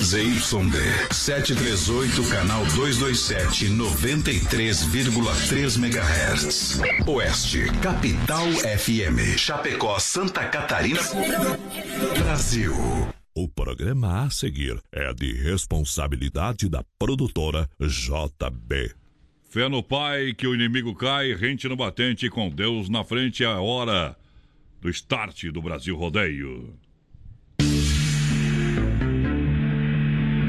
ZYD 738, canal 227, 93,3 MHz. Oeste, Capital FM. Chapecó, Santa Catarina, Brasil. O programa a seguir é de responsabilidade da produtora JB. Fé no Pai, que o inimigo cai, rente no batente, com Deus na frente, é a hora do start do Brasil Rodeio.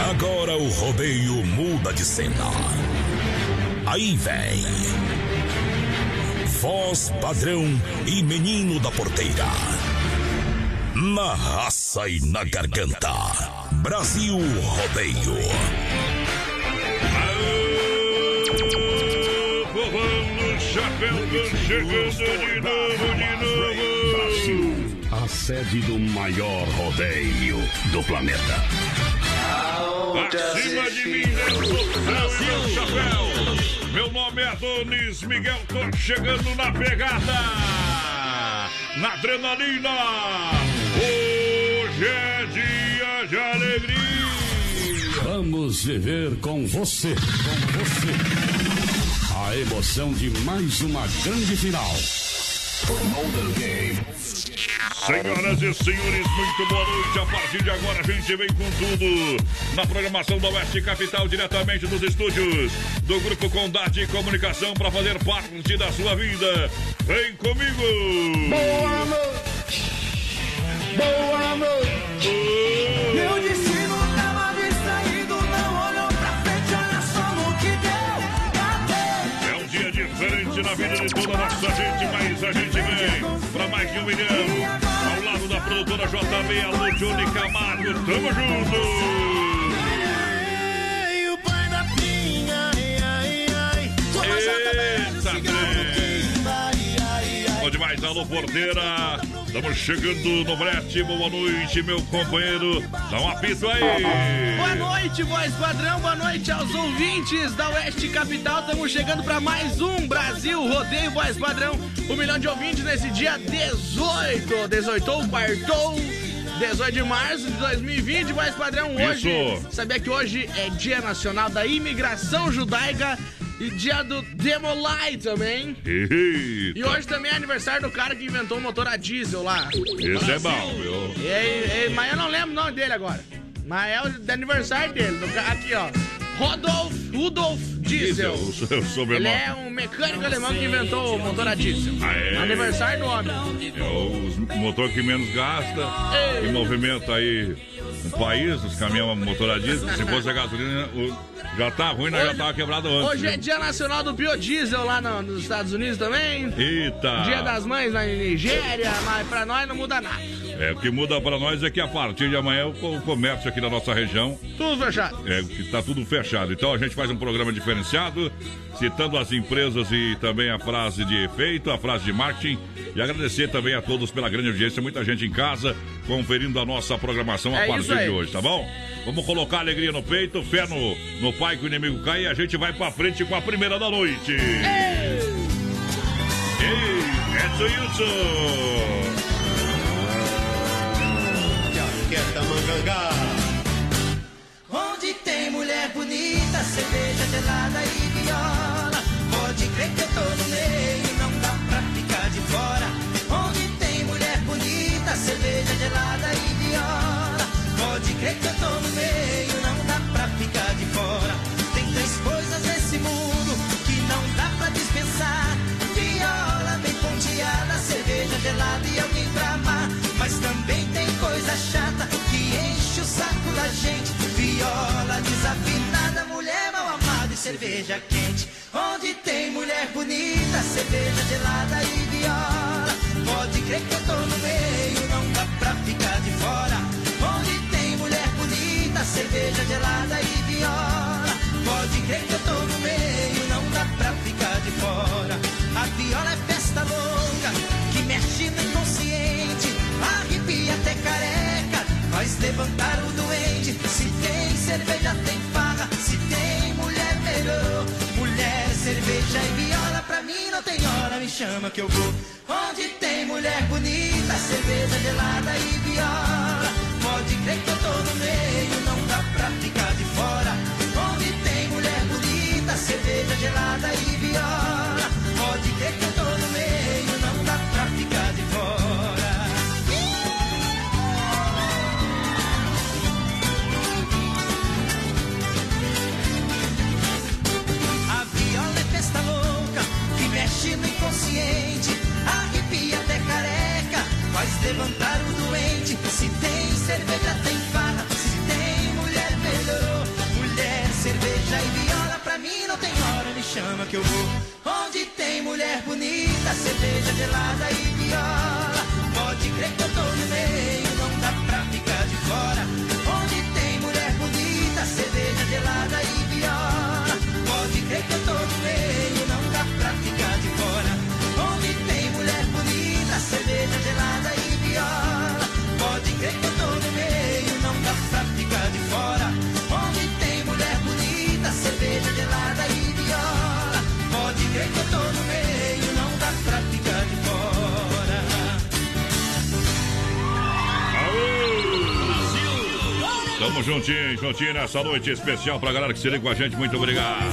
Agora o rodeio muda de cena. Aí vem. Voz padrão e menino da porteira. Na raça e na garganta. Brasil Rodeio. Povando chapéu, chegando de novo, de novo. Brasil, a sede do maior rodeio do planeta. Acima de mim, eu Brasil, chapéu. Meu nome é Adonis Miguel, tô chegando na pegada. Na adrenalina. Hoje é dia de alegria. Vamos viver com você, com você. A emoção de mais uma grande final. Senhoras e senhores, muito boa noite. A partir de agora a gente vem com tudo na programação da Oeste Capital, diretamente dos estúdios do Grupo Condade Comunicação para fazer parte da sua vida. Vem comigo! Boa noite! Boa noite! Meu destino tava distraído, não olhou pra frente, olha só no que deu. É um dia diferente na vida de toda a nossa gente, mas mais de um milhão. Ao lado da produtora JB, alô Johnny Camargo, tamo junto! Eita, trem. Demais, alô porteira. Estamos chegando no brete. Boa noite, meu companheiro. Dá um apito aí. Boa noite, voz padrão. Boa noite aos ouvintes da Oeste Capital. Estamos chegando para mais um Brasil Rodeio Voz Padrão. Um milhão de ouvintes nesse dia 18. 18 ou quartou. 18 de março de 2020, voz padrão hoje. Isso. Sabia que hoje é Dia Nacional da Imigração Judaica e dia do Demolai também. E Eita. hoje também é aniversário do cara que inventou o motor a diesel lá. Esse é bom, viu? E, e, mas eu não lembro o nome dele agora. Mas é o aniversário dele. do aqui, ó. Rodolf Rudolf Diesel. Seu Ele é um mecânico alemão que inventou o motor a diesel. Ah, é? Aniversário do homem. É o motor que menos gasta e movimenta aí o país, os caminhões motor a diesel. Se fosse a gasolina, o- já tá ruim, nós já tava quebrado antes. Hoje é dia nacional do biodiesel lá no- nos Estados Unidos também. Eita! Dia das mães na Nigéria, mas pra nós não muda nada. É, o que muda pra nós é que a partir de amanhã o co- o comércio aqui da nossa região Tudo fechado. É, que tá tudo fechado. Então a gente faz um programa diferenciado, citando as empresas e também a frase de efeito, a frase de marketing. E agradecer também a todos pela grande audiência, muita gente em casa conferindo a nossa programação a É isso partir aí. de hoje, tá bom? Vamos colocar alegria no peito, fé no, no pai que o inimigo cai e a gente vai pra frente com a primeira da noite. Ei, Edson Wilson! Onde tem mulher bonita, cerveja gelada e viola. Pode crer que eu tô no meio, não dá pra ficar de fora. Onde tem mulher bonita, cerveja gelada e viola. Crer que eu tô no meio, não dá pra ficar de fora. Tem três coisas nesse mundo que não dá pra dispensar: viola bem ponteada, cerveja gelada e alguém pra amar. Mas também tem coisa chata que enche o saco da gente. Viola desafinada, mulher mal amada e cerveja quente. Onde tem mulher bonita, cerveja gelada e viola. Pode crer que eu tô no meio, Cerveja gelada e viola. Pode crer que eu tô no meio, não dá pra ficar de fora. A viola é festa louca, que mexe no inconsciente. Arrepia até careca, faz levantar o doente. Se tem cerveja, tem farra. Se tem mulher, melhor, Mulher, cerveja e viola, pra mim não tem hora, me chama que eu vou. Onde tem mulher bonita, cerveja gelada e viola. Pode crer que eu tô no meio, ficar de fora. Onde tem mulher bonita, cerveja gelada e viola. Pode crer que eu tô no meio, não dá pra ficar de fora. A viola é festa louca que mexe no inconsciente, arrepia até careca, faz levantar o doente. Pra mim não tem hora, me chama que eu vou. Onde tem mulher bonita, cerveja gelada e viola, pode crer que eu tô Tamo juntinho, juntinho nessa noite especial pra galera que se liga com a gente. Muito obrigado.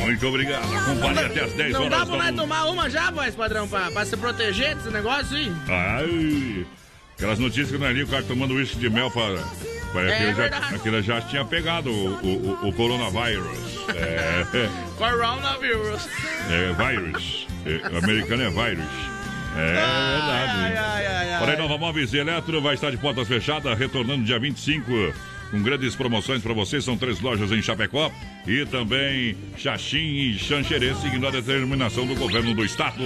Muito obrigado. Acompanhe até as 10 Não horas. dá pra nós tamo- tomar uma já, voz padrão, pra, pra se proteger desse negócio aí? Ai, aquelas notícias que nós ali, o cara tomando uísque de mel para. para É aquele, já, aquele já tinha pegado o, o, o- coronavírus. É, Coronavírus. é vírus. É, americano é vírus. É verdade. Ai, ai, ai, ai. Porém, Nova Móveis e Eletro vai estar de portas fechadas, retornando dia 25, com grandes promoções para você. São três lojas em Chapecó e também Xaxim e Xanxerê, seguindo a determinação do governo do estado.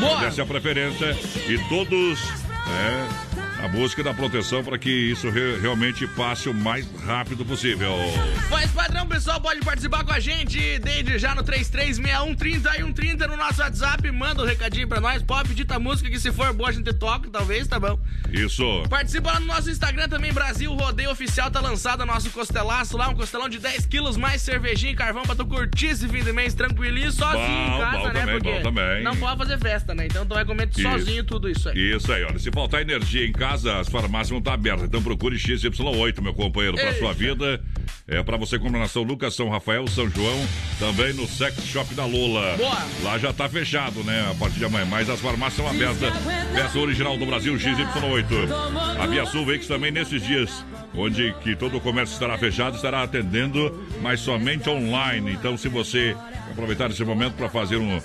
Boa. Essa é a preferência e todos. É, a busca da proteção para que isso re- realmente passe o mais rápido possível. Voz padrão, pessoal, pode participar com a gente desde já no 336130 e 130 no nosso WhatsApp. Manda um recadinho pra nós. Pode pedir tua música que se for boa a gente toca, talvez, tá bom. Isso. Participa lá no nosso Instagram também, Brasil Rodeio Oficial. Tá lançado nosso costelaço lá, um costelão de 10 quilos, mais cervejinha e carvão pra tu curtir esse fim de mês tranquilinho, sozinho Bom, em casa, bom né? também, Porque bom também. não pode fazer festa, né? Então tu vai comer sozinho tudo isso aí. Isso aí, olha. Se faltar energia em casa, as farmácias vão estar abertas. Então procure XY8, meu companheiro, para sua vida. É para você comprar na São Lucas, São Rafael, São João, também no Sex Shop da Lola. Boa. Lá já tá fechado, né? A partir de amanhã. Mas as farmácias são abertas. Peça original do Brasil, XY8. A Via Sul Veículos também nesses dias, onde que todo o comércio estará fechado, estará atendendo, mas somente online. Então, se você aproveitar esse momento para fazer um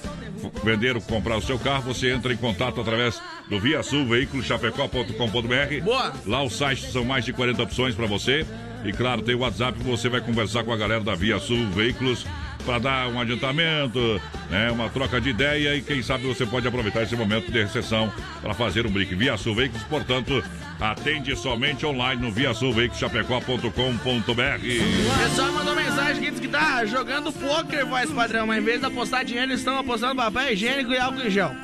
vender ou comprar o seu carro, você entra em contato através do Via Sul Veículos Chapecó.com.br. Boa. Lá o site são mais de 40 opções para você. E claro, tem o WhatsApp, você vai conversar com a galera da Via Sul Veículos para dar um adiantamento, né, uma troca de ideia e quem sabe você pode aproveitar esse momento de recessão para fazer um brick. Via Sul Veículos, portanto, atende somente online no viasulveiculoschapecó.com.br. Pessoal mandou mensagem que diz que tá jogando poker, voz padrão, mas em vez de apostar dinheiro, eles estão apostando papel higiênico e álcool em gel.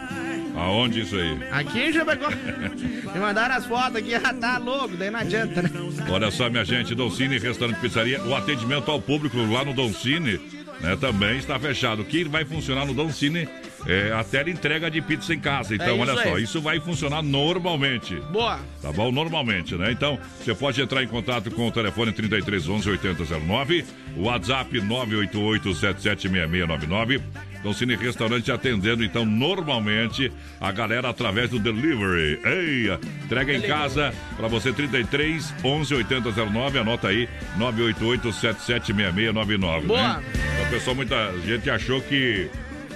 Aonde isso aí? Aqui em Chapecó. Me mandaram as fotos aqui, ah, tá louco, daí não adianta, né? Olha só, minha gente, Doncini Restaurante Pizzaria, o atendimento ao público lá no Doncini né, também está fechado. O que vai funcionar no Doncini é a tela entrega de pizza em casa. Então, É olha só, aí. isso vai funcionar normalmente. Boa. Tá bom? Normalmente, né? Então, você pode entrar em contato com o telefone 3311 8009, o WhatsApp 988 776699. Então, Cine Restaurante atendendo, então, normalmente, a galera através do delivery. Ei, entrega em casa para você 33 11 8009, anota aí 988 776699. Boa. Né? Então, pessoal, muita gente achou que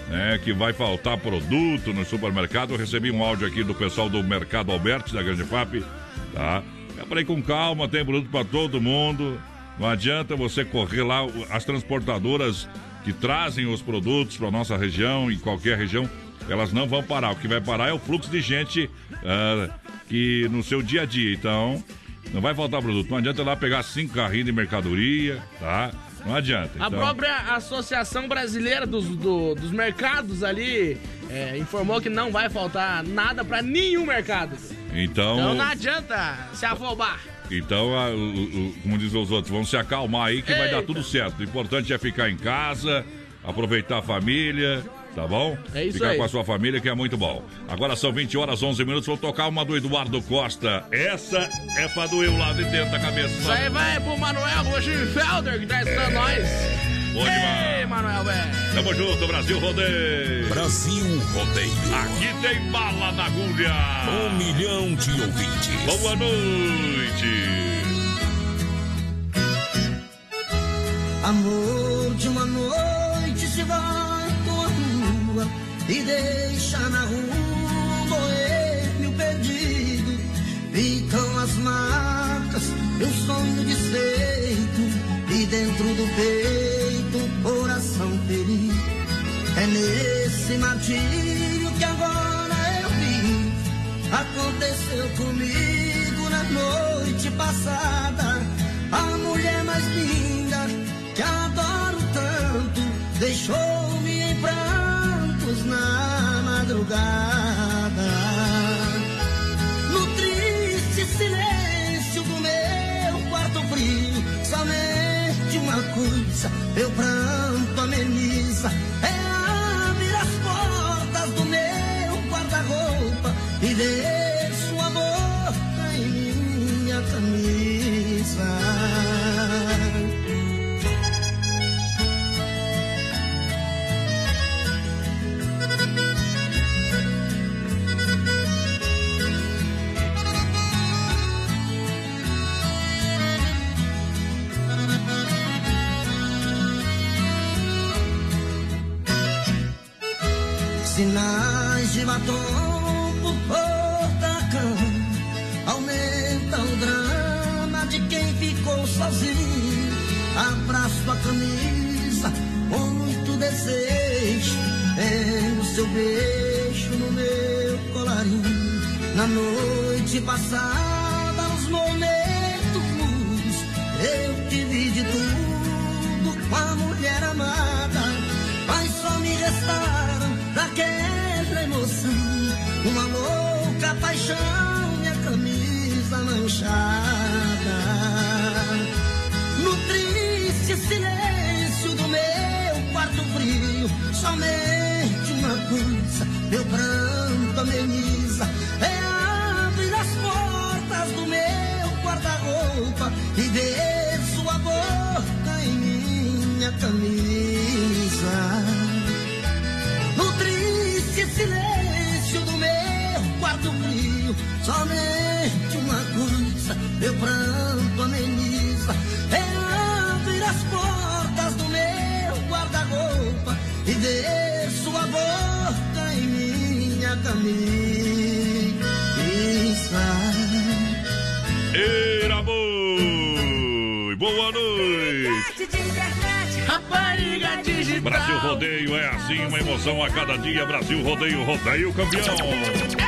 né, que vai faltar produto no supermercado. Eu recebi um áudio aqui do pessoal do Mercado Alberti, da Grande FAP, tá? É para ir com calma, tem produto para todo mundo. Não adianta você correr lá, as transportadoras que trazem os produtos para nossa região, em qualquer região, elas não vão parar. O que vai parar é o fluxo de gente ah, que no seu dia a dia. Então, não vai faltar produto. Não adianta ir lá pegar cinco carrinhos de mercadoria, tá? Não adianta. A Então, própria Associação Brasileira dos, do- dos Mercados ali é, informou que não vai faltar nada pra nenhum mercado. então Então não adianta se afobar. Então, a, o, o, como dizem os outros, vão se acalmar aí que vai dar tudo certo. O importante é ficar em casa, aproveitar a família, tá bom? É isso Ficar aí. com a sua família que é muito bom. Agora são 20 horas 11 minutos, vou tocar uma do Eduardo Costa. Essa é pra doer o lado de dentro da cabeça. Isso aí vai pro Manuel Rosenfelder, que tá escutando nós. Bom demais. Ei, Manuel, velho. Tamo junto, Brasil Rodeio. Brasil Rodeio. Aqui tem bala na agulha. Um milhão de ouvintes. Boa noite. Amor de uma noite se vai e deixa na rua um boêmio perdido. Ficam as marcas de um sonho desfeito e dentro do peito coração ferido. É nesse martírio que agora eu vi. Aconteceu comigo na noite passada. A mulher mais linda coisa meu pranto Batom por da cama. Aumenta o drama de quem ficou sozinho. Abraço a camisa com muito desejo. É o seu beijo no meu colarinho. Na noite passada, nos momentos Eu te vi de tudo com a mulher amada. Mas só me restaram daquela emoção. Uma louca paixão e a camisa manchada. No triste silêncio do meu quarto frio Somente uma coisa meu pranto ameniza. É abrir as portas do meu guarda-roupa E ver sua boca em minha camisa silêncio do meu quarto frio, somente uma coisa meu pranto ameniza. É abrir as portas do meu guarda-roupa e ver sua boca em minha camisa. Eira Brasil Rodeio é assim, uma emoção a cada dia. Brasil Rodeio, rodeio campeão.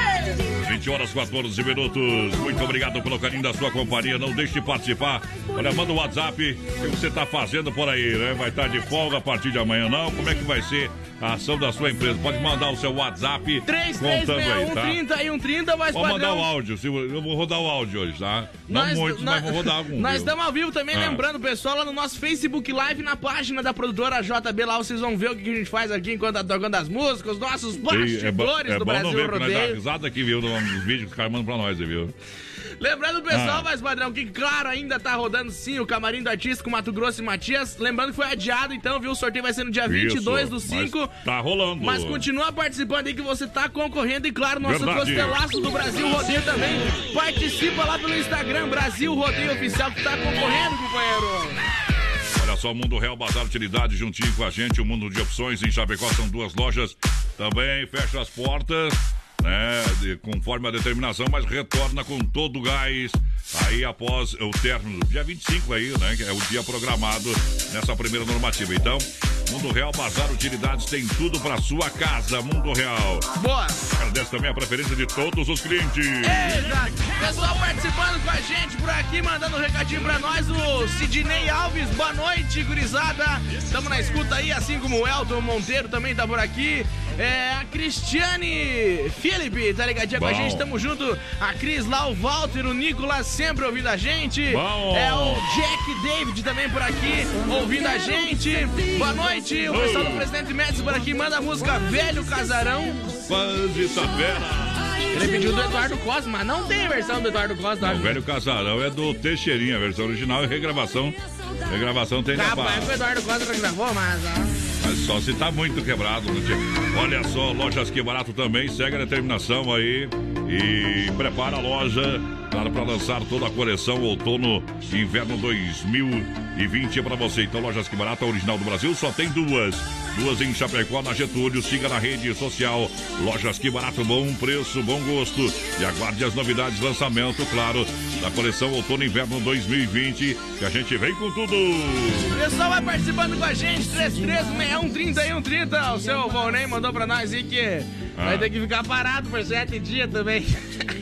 20 horas 14 minutos. Muito obrigado pelo carinho da sua companhia. Não deixe de participar. Olha, manda o WhatsApp. O que você está fazendo por aí, né? Vai estar de folga a partir de amanhã, não? Como é que vai ser a ação da sua empresa? Pode mandar o seu WhatsApp contando aí, tá? 30 e 130, vai Pode mandar o áudio. eu vou rodar o áudio hoje, tá? Não Nós- muitos, nós- mas vou rodar algum. Nós estamos ao vivo também, Ah. lembrando, pessoal, lá no nosso Facebook Live, na página da produtora JB, lá vocês vão ver o que a gente faz aqui enquanto tá tocando as músicas, os nossos Ei, bastidores é, é do bom Brasil não ver, porque nós dá Rodeio. risada aqui, viu? Nos vídeos que os caras mandam pra nós, viu? Lembrando, pessoal, Ah. mais padrão, que claro, ainda tá rodando sim o Camarim do Artista com Mato Grosso e Matias. Lembrando que foi adiado, então, viu? O sorteio vai ser no dia 22 Isso, do mas 5. Tá rolando. Mas continua participando aí que você tá concorrendo e claro, nosso costelaço do Brasil Rodeio também. Participa lá pelo Instagram, Brasil Rodeio Oficial, que tá concorrendo, companheiro. Olha só, Mundo Real Bazar Utilidade juntinho com a gente, o mundo de opções em Chapecó são duas lojas. Também fecha as portas, né? de- conforme a determinação, mas retorna com todo o gás. Aí após o término, dia 25 aí, né? Que é o dia programado nessa primeira normativa. Então, Mundo Real Bazar Utilidades tem tudo para sua casa. Mundo Real. Boa. Agradece também a preferência de todos os clientes. Exato. Pessoal participando com a gente por aqui, mandando um recadinho pra nós, o Sidney Alves. Boa noite, gurizada. Estamos na escuta aí, assim como o Elton Monteiro também tá por aqui. É, a Cristiane Felipe tá ligadinha com a Bom. gente, tamo junto. A Cris lá, o Walter, o Nicolas sempre ouvindo a gente. Bom. É o Jack David também por aqui, ouvindo a gente. Boa noite, o pessoal do Presidente Médici por aqui, manda a música Velho Casarão. Quase tapera. Ele pediu do Eduardo Costa, mas não tem a versão do Eduardo Costa. O velho casarão é do Teixeirinha, a versão original e regravação. Regravação tem na Capaz que o. Eduardo Costa gravou, mas... ó. Mas só se tá muito quebrado, né? Olha só, lojas que barato também, segue a determinação aí e prepara a loja para para lançar toda a coleção outono e inverno 2020 para você. Então, lojas que barato, a original do Brasil, só tem duas. Duas em Chapecó, na Getúlio. Siga na rede social. Lojas que barato, bom preço, bom gosto. E aguarde as novidades, lançamento, claro, da coleção outono e inverno 2020, que a gente vem com tudo. O pessoal vai participando com a gente, 33613130. O seu Volney mandou pra nós aí que vai Ah. ter que ficar parado por sete dias também.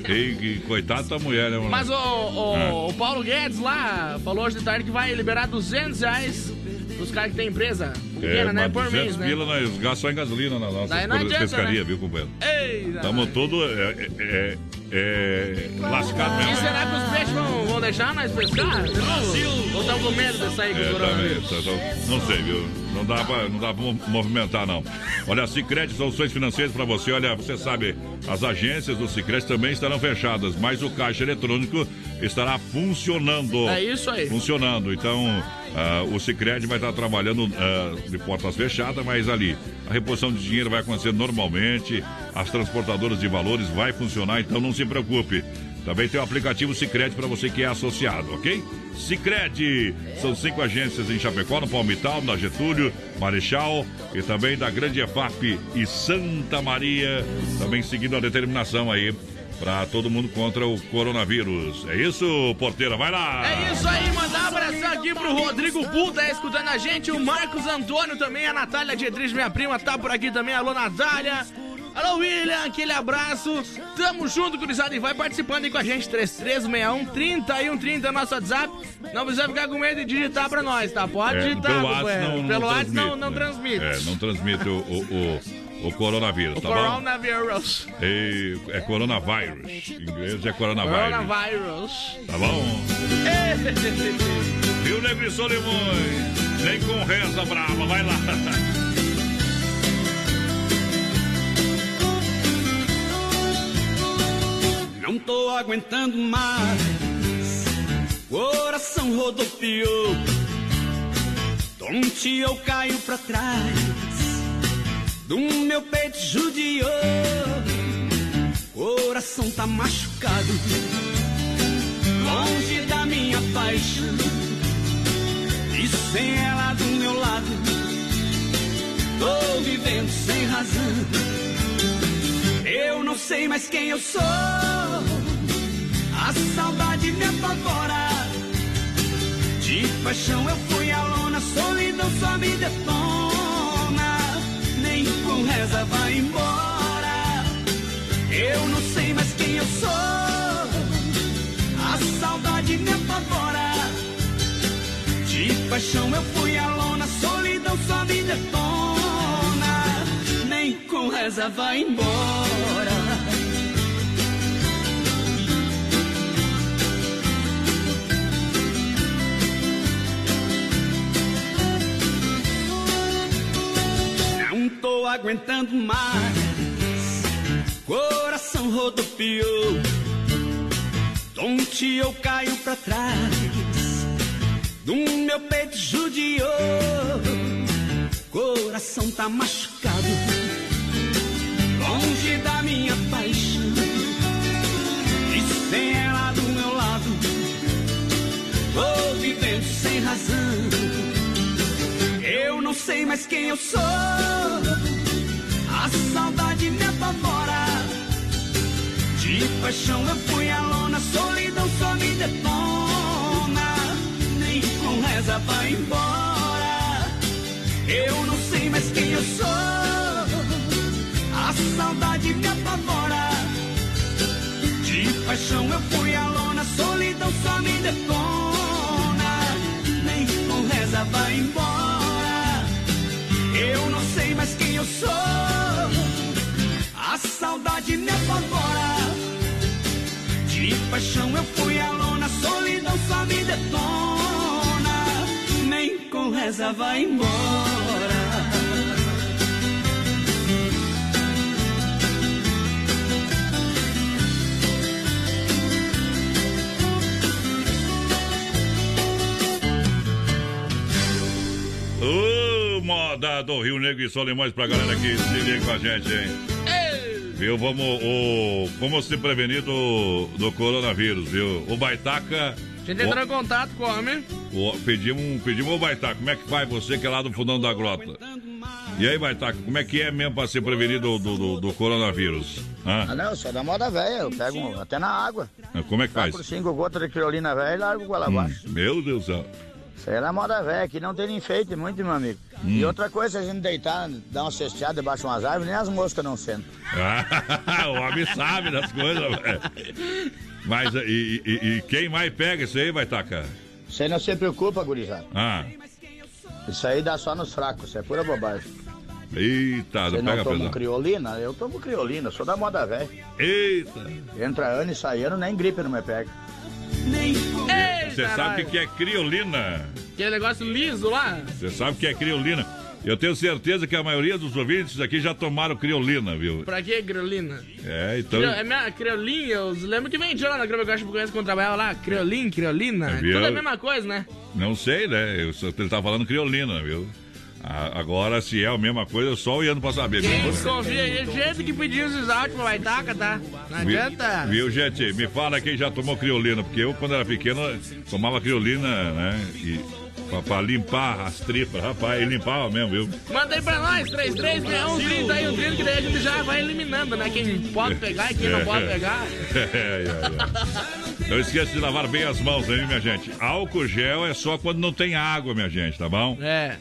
E, que coitado da mulher, né, mano? Mas o, o, Ah. o Paulo Guedes lá falou hoje de tarde que vai liberar 200 reais pros caras que tem empresa pequena, né? mas Por 200 mês, né? pila nós gastamos só em gasolina na nossa Daí não adianta, pescaria, né? viu, companheiro? Ei, Estamos tudo é, é, é, lascado E mesmo. será que os peixes vão, vão deixar nós pescar? de novo? Ou estão com medo de sair com o É, coronavírus? também, tá- tá- não sei, viu? Não dá pra, não dá pra mo- movimentar, não. Olha, a Cicred, soluções financeiras pra você. Olha, você sabe, as agências do Cicred também estarão fechadas, mas o caixa eletrônico estará funcionando. É isso aí. Funcionando. Então, ah, o Cicred vai estar trabalhando ah, de portas fechadas, mas ali a reposição de dinheiro vai acontecer normalmente, as transportadoras de valores vai funcionar, então não se preocupe. Também tem o aplicativo Cicred para você que é associado, ok? Cicred! São cinco agências em Chapecó, no Palmital, na Getúlio, Marechal e também da Grande EFAP e Santa Maria. Também seguindo a determinação aí para todo mundo contra o coronavírus. É isso, porteira? Vai lá! É isso aí, mandar um abração aqui pro Rodrigo Bull, tá escutando a gente, o Marcos Antônio também, a Natália Dietrich, minha prima, tá por aqui também, alô Natália. Alô William, aquele abraço, tamo junto, gurizada, e vai participando aí com a gente, 3361 3130 nosso WhatsApp, não precisa ficar com medo de digitar pra nós, tá? Pode É, digitar, pelo WhatsApp não, não pelo transmite, não, não né? transmite. É, não transmite o, o, o, o coronavírus, o tá bom? coronavírus. E- é coronavírus. Em inglês é coronavírus. Coronavírus. Tá bom? Viu, Negri Solimões? Nem com reza brava, vai lá. Não tô aguentando mais. Coração rodopiou. Tonte eu caio pra trás. Do meu peito judiou. Coração tá machucado. Longe da minha paixão. E sem ela do meu lado. Tô vivendo sem razão. Eu não sei mais quem eu sou. A saudade me apavora. De paixão eu fui a lona, solidão só me detona. Nem com reza vai embora. Eu não sei mais quem eu sou. A saudade me apavora. De paixão eu fui a lona, solidão só me detona. Nem com reza vai embora. Não tô aguentando mais. Coração rodopiou. Tonte eu caio pra trás. Do meu peito judiou. Coração tá machucado. Longe da minha paixão. E sem ela do meu lado. Tô vivendo sem razão. Não sei mais quem eu sou. A saudade me apavora. De paixão eu fui a lona, solidão só me detona. Nem com reza vai embora. Eu não eu sou. A saudade me apavora. De paixão eu fui a lona, solidão só me detona. Nem com reza vai embora. Eu não sei mais quem eu sou. A saudade me apavora. De paixão eu fui a lona, solidão só me detona. Nem com reza vai embora. Ô, moda do Rio Negro e Solimões pra galera que se liga com a gente, hein? Viu? Vamos, o, como se prevenir do, do coronavírus, viu? O Baitaca. A gente entrou em contato com o homem. o- pedimos, pedimos o Baitaca, como é que vai você que é lá do fundão da grota? E aí, Baitaca, como é que é mesmo pra se prevenir do, do, do- do coronavírus? Ah, Hã? não, eu sou da moda velha, eu pego um- até na água. Como é que faz? por cinco gotas de criolina velha e largo goela abaixo. Meu Deus do céu. Isso aí é na moda velha, aqui não tem enfeite muito, meu amigo. E outra coisa, a gente deitar, dar uma cesteada debaixo de umas árvores, nem as moscas não sentam. Ah, o homem sabe das coisas, velho. Mas e, e- e quem mais pega isso aí, Baitaca? Você não se preocupa, gurizada. Ah, Isso aí dá só nos fracos, isso é pura bobagem. eita, Você não não pega toma criolina? Eu tomo criolina, sou da moda velha. Eita! Entra ano e sai ano, nem gripe não me pega. Você sabe o que é criolina? Aquele negócio liso lá. Você sabe o que é criolina? Eu tenho certeza que a maioria dos ouvintes aqui já tomaram criolina, viu? Pra que criolina? É, então. Crio- É minha criolinha, eu lembro que vendia lá na Grama Gacha Bucanense quando trabalhava lá, criolin, criolina, É, viu? tudo é a mesma coisa, né? Não sei, né? Eu ele tá falando criolina, viu? A- Agora, se é a mesma coisa, só o Iano pra saber. Quem desconfia jeito que pediu esses áudios pra Baitaca, tá? Não adianta. Viu, gente? Me fala quem já tomou criolina, porque eu, quando era pequeno, tomava criolina, né? E pra, pra limpar as tripas, rapaz, e limpava mesmo, viu? Manda aí pra nós, 336130 aí, um 30 que daí a gente já vai eliminando, né? Quem pode pegar e quem não pode pegar. É, é, é. Não esqueça de lavar bem as mãos aí, minha gente. Álcool gel é só quando não tem água, minha gente, tá bom? É.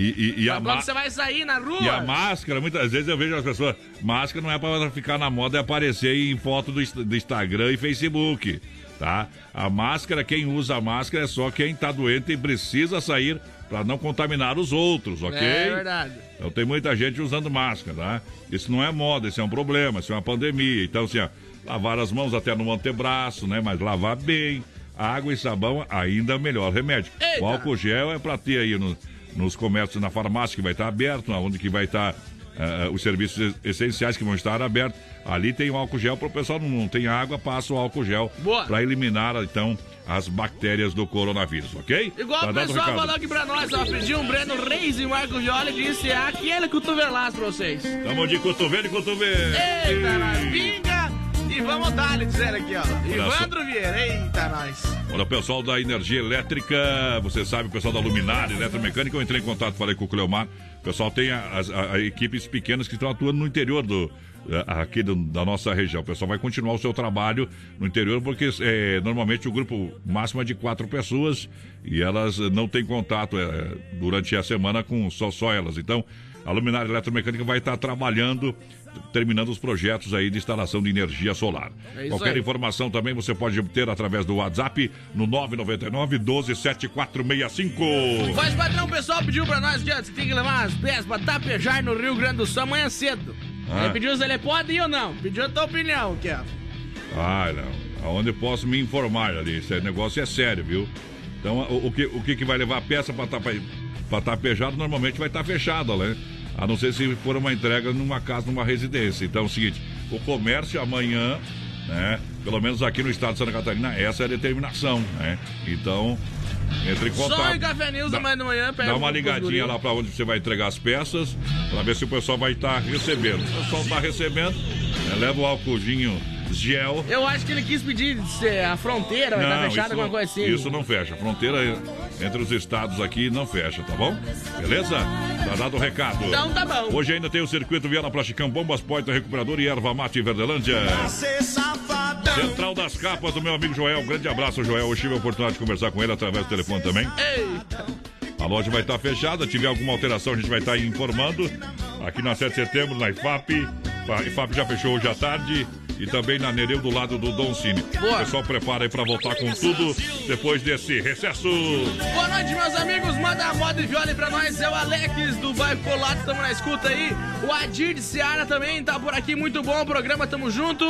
E, e- e a, quando você vai sair na rua. e a máscara, muitas vezes eu vejo as pessoas. Máscara não é pra ficar na moda e aparecer em foto do, do Instagram e Facebook, tá? A máscara, quem usa a máscara é só quem tá doente e precisa sair pra não contaminar os outros, ok? É verdade. Então tem muita gente usando máscara, tá? Isso não é moda, isso é um problema, isso é uma pandemia. Então, assim, ó, lavar as mãos até no antebraço, né? Mas lavar bem. Água e sabão, ainda é melhor remédio. Eita. O álcool gel é pra ter aí no- nos comércios, na farmácia que vai estar aberto, onde que vai estar eh, os serviços essenciais que vão estar abertos. Ali tem o álcool gel para o pessoal não, não tem água, passa o álcool gel para eliminar então as bactérias do coronavírus, ok? Igual Tá o pessoal falou aqui pra nós, ó, pediu um Breno Reis e Marco Jola e disse é aquele cotovelaço pra vocês. Tamo de cotovelo e cotovelo. Eita, pinga e vamos dar, dizer aqui, ó. Evandro Vieira, eita, nós. Olha, o pessoal da Energia Elétrica, você sabe, o pessoal da Luminária, Eletromecânica, eu entrei em contato, falei com o Cleomar. O pessoal tem as a- a equipes pequenas que estão atuando no interior do, eh, aqui do- da nossa região. O pessoal vai continuar o seu trabalho no interior, porque eh, normalmente o grupo máximo é de quatro pessoas e elas não têm contato eh, durante a semana com só, só elas. Então, a Luminária Eletromecânica vai estar trabalhando, terminando os projetos aí de instalação de energia solar. É Qualquer aí. informação também você pode obter através do WhatsApp no 999 12 7465. Voz padrão, o pessoal pediu pra nós que tem que levar as peças pra tapejar no Rio Grande do Sul amanhã cedo. Ah. Ele pediu se ele pode ir ou não. Pediu a tua opinião, é. Ah, não. Aonde eu posso me informar ali. Esse negócio é sério, viu? Então, o, o que, o que que vai levar a peça pra tapejado normalmente vai estar fechada, né? A não ser se for uma entrega numa casa, numa residência. Então é o seguinte, o comércio amanhã, né? Pelo menos aqui no estado de Santa Catarina, essa é a determinação, né? Então, entre em contato. Só em Café News Dá- amanhã de manhã, Dá um uma ligadinha lá pra onde você vai entregar as peças, pra ver se o pessoal vai estar recebendo. Se o pessoal tá recebendo, né, leva o álcoolzinho gel. Eu acho que ele quis pedir se a fronteira vai estar fechada, isso alguma não- coisa assim. Isso não fecha. A fronteira entre os estados aqui não fecha, tá bom? Beleza? Tá dado o recado. Então tá bom. Hoje ainda tem o circuito Viana Plasticão, Bombas, Poita, Recuperador e Erva Mate Verdelândia. Central das Capas do meu amigo Joel. Grande abraço, Joel. Hoje tive a oportunidade de conversar com ele através do telefone também. Eita. A loja vai estar fechada. Se tiver alguma alteração, a gente vai estar informando. aqui na 7 de setembro, na IFAP. A IFAP já fechou hoje à tarde e também na Nereu do lado do Dom Cine. Boa. O pessoal prepara aí pra voltar com tudo depois desse recesso. Boa noite, meus amigos. Manda a moda e viola pra nós. É o Alex do Bairro Colado, tamo na escuta aí. O Adir de Seara também tá por aqui. Muito bom o programa, tamo junto.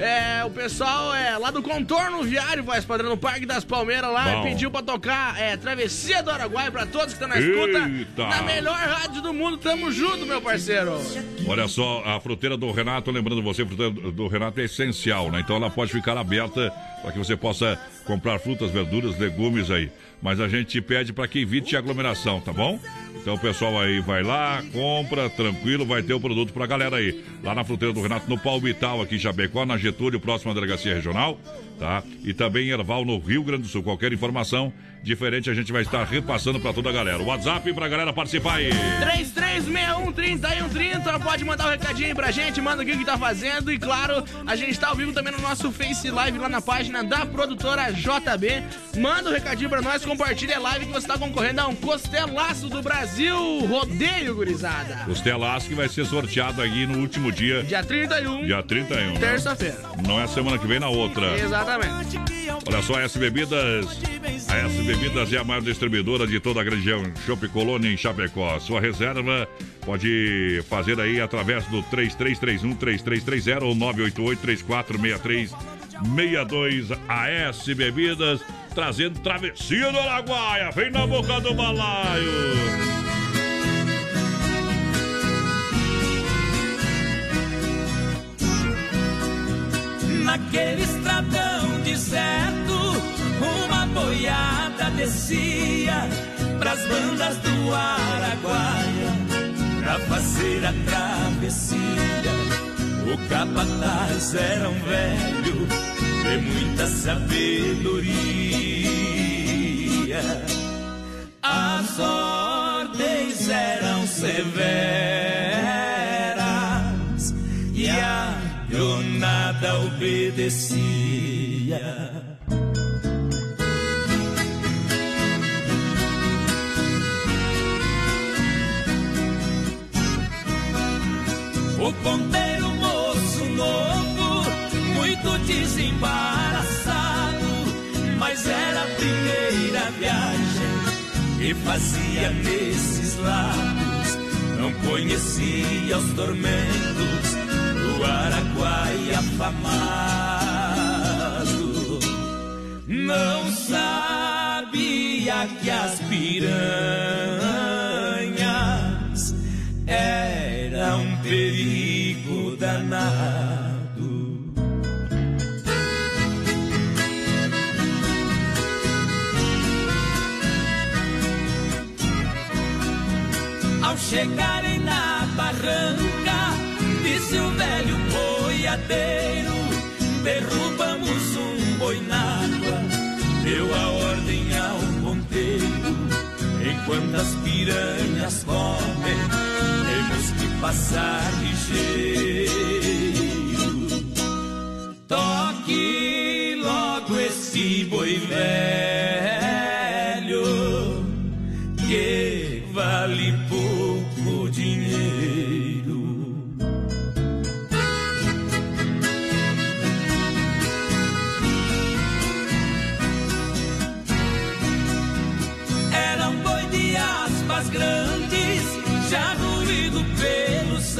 É, o pessoal é lá do Contorno Viário, voz padrão, no Parque das Palmeiras lá, Bom. pediu pra tocar é, Travessia do Araguaia pra todos que estão na escuta. Eita. Na melhor rádio do mundo, tamo junto, meu parceiro. Olha só, a fruteira do Renato, lembrando você, a fruteira do Renato é essencial, né? Então ela pode ficar aberta para que você possa comprar frutas, verduras, legumes aí. Mas a gente pede para que evite aglomeração, tá bom? Então o pessoal aí vai lá, compra, tranquilo, vai ter o produto pra galera aí. Lá na fruteira do Renato, no Palmital, aqui em Chapecó, na Getúlio, próxima delegacia regional, tá? E também em Erval, no Rio Grande do Sul. Qualquer informação diferente a gente vai estar repassando pra toda a galera. O WhatsApp pra galera participar aí. 3361-3130, pode mandar um recadinho aí pra gente, manda o que que tá fazendo. E claro, a gente tá ao vivo também no nosso Face Live lá na página da produtora JB. Manda um recadinho pra nós, compartilha a live que você tá concorrendo a um costelaço do Brasil. Brasil Rodeio, gurizada. Costelaço que vai ser sorteado aí no último dia. Dia 31. Dia 31. Né? Terça-feira. Né? Não é semana que vem, na outra. Exatamente. Olha só, S Bebidas. A S Bebidas é a maior distribuidora de toda a região. Shop Colônia em Chapecó. Sua reserva pode fazer aí através do 3331-3330 ou 988 3463 62 AS Bebidas, trazendo travessia do Araguaia. Vem na boca do balaio. naquele estradão deserto, uma boiada descia pras bandas do Araguaia pra fazer a travessia. O capataz era um velho de muita sabedoria. As ordens eram severas e a jornada obedecia. O ponteiro desembaraçado, mas era a primeira viagem que fazia nesses lados. Não conhecia os tormentos do Araguaia afamado. Não sabia que as chegarem na barranca, disse o velho boiadeiro: derrubamos um boi na água. Deu a ordem ao ponteiro: enquanto as piranhas comem, temos que passar ligeiro. Toque logo esse boi velho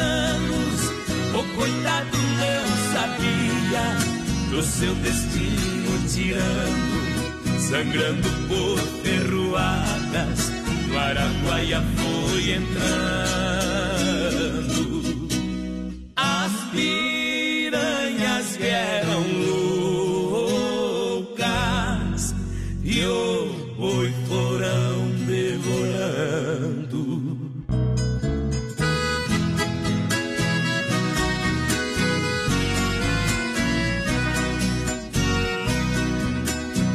anos. O coitado não sabia do seu destino tirando, sangrando por ferroadas. No Araguaia foi entrando. As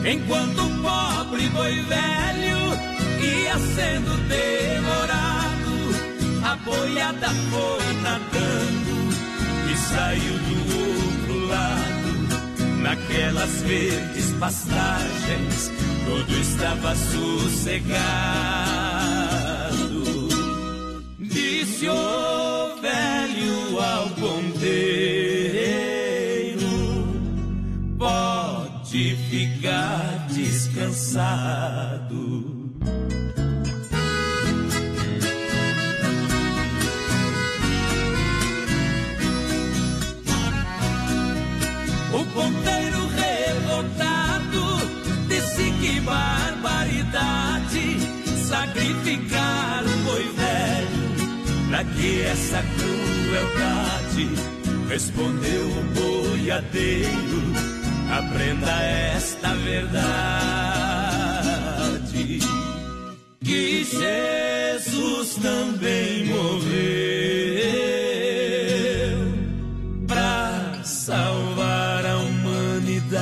Enquanto o pobre boi velho ia sendo devorado, a boiada foi nadando e saiu do outro lado. Naquelas verdes pastagens, tudo estava sossegado. Disse o passado. O ponteiro revoltado disse que barbaridade sacrificar o boi velho pra que essa crueldade respondeu o boiadeiro aprenda esta verdade. Que Jesus também morreu pra salvar a humanidade.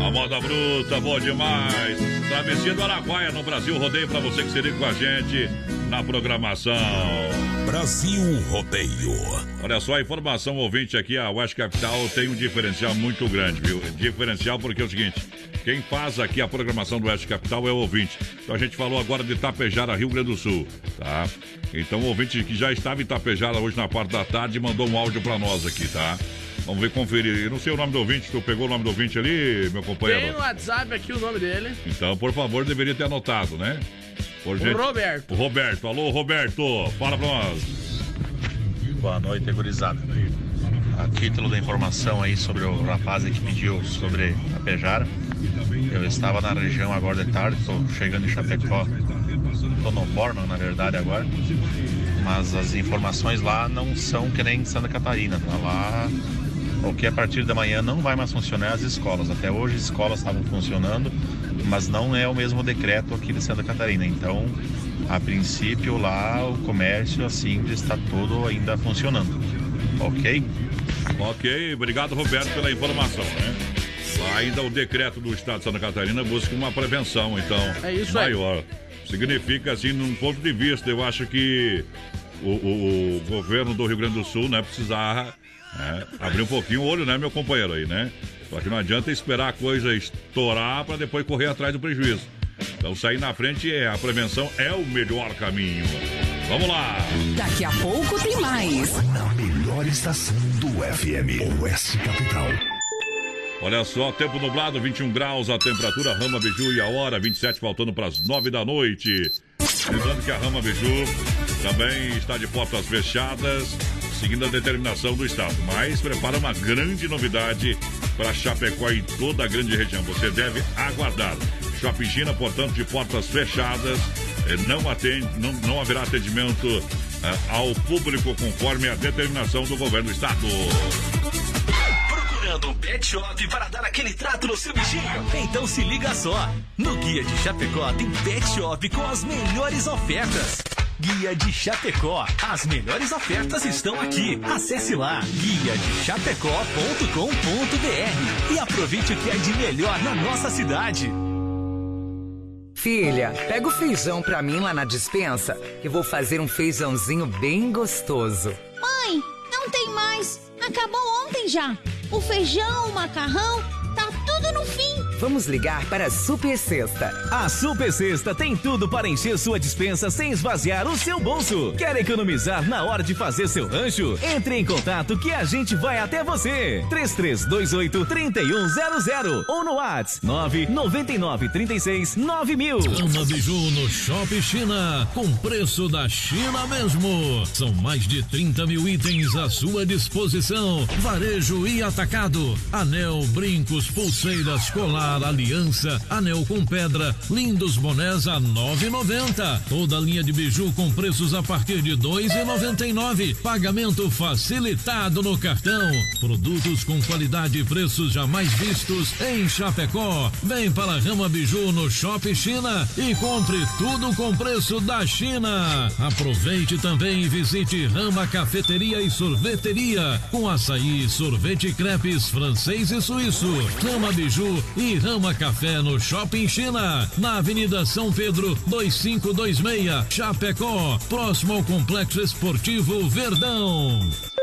A moda bruta, bom demais. Travessia do Araguaia no Brasil Rodeio para você que se liga com a gente na programação. Brasil Rodeio. Olha só, a informação ouvinte aqui, a West Capital tem um diferencial muito grande, viu? Diferencial porque é o seguinte, quem faz aqui a programação do West Capital é o ouvinte. Então a gente falou agora de Itapejara, Rio Grande do Sul, tá? Então o ouvinte que já estava em Itapejara hoje na parte da tarde mandou um áudio para nós aqui, tá? Vamos ver, conferir. Eu não sei o nome do ouvinte, tu pegou o nome do ouvinte ali, meu companheiro? Tem o WhatsApp aqui, o nome dele. Então, por favor, deveria ter anotado, né? Por O Roberto. O Roberto. Alô, Roberto. Fala pra nós. Boa noite, gurizada. A título da informação aí sobre o rapaz que pediu sobre a Pejara, eu estava na região agora de tarde, estou chegando em Chapecó, estou no Borno, na verdade, agora, mas as informações lá não são que nem em Santa Catarina, tá lá o que a partir da manhã não vai mais funcionar as escolas. Até hoje as escolas estavam funcionando, mas não é o mesmo decreto aqui de Santa Catarina. Então, a princípio lá o comércio assim está todo ainda funcionando. Ok? Ok, obrigado, Roberto, pela informação, né? Ainda o decreto do Estado de Santa Catarina busca uma prevenção, então, É isso aí. maior. Significa, assim, num ponto de vista, eu acho que o, o- o governo do Rio Grande do Sul, né, precisar né, abrir um pouquinho o olho, né, meu companheiro aí, né? Só que não adianta esperar a coisa estourar para depois correr atrás do prejuízo. Então, sair na frente é a prevenção é o melhor caminho. Vamos lá! Daqui a pouco tem mais. Na melhor estação do FM, Oeste Capital. Olha só, tempo nublado, 21 graus, a temperatura, Rama Biju e a hora, 27, faltando para as 9 da noite. Lembrando que a Rama Biju também está de portas fechadas, seguindo a determinação do Estado. Mas prepara uma grande novidade para Chapecó e toda a grande região. Você deve aguardar. Shopping portanto, de portas fechadas, eh, não, atende, não, não haverá atendimento eh, ao público conforme a determinação do governo do Estado. Procurando um pet shop para dar aquele trato no seu bichinho? Então se liga só. No Guia de Chapecó tem pet shop com as melhores ofertas. Guia de Chapecó. As melhores ofertas estão aqui. Acesse lá guia de chapecó.com.br e aproveite o que é de melhor na nossa cidade. Filha, pega o feijão pra mim lá na dispensa, que vou fazer um feijãozinho bem gostoso. Mãe, não tem mais. Acabou ontem já. O feijão, o macarrão, tudo no fim. Vamos ligar para a Super Sexta. A Super Sexta tem tudo para encher sua dispensa sem esvaziar o seu bolso. Quer economizar na hora de fazer seu rancho? Entre em contato que a gente vai até você. 3328 3100 ou no WhatsApp 999 36 9000. Rama Biju no Shopping China, com preço da China mesmo. São mais de 30 mil itens à sua disposição. Varejo e atacado. Anel, brincos, pulseiras, colar, aliança, anel com pedra, lindos bonés a 9,90. Toda linha de biju com preços a partir de 2,99. Pagamento facilitado no cartão. Produtos com qualidade e preços jamais vistos em Chapecó. Vem para a Rama Biju no Shopping China e compre tudo com preço da China. Aproveite também e visite Rama Cafeteria e Sorveteria com açaí, sorvete crepes francês e suíço. Rama Biju e Rama Café no Shopping China, na Avenida São Pedro 2526, Chapecó, próximo ao Complexo Esportivo Verdão.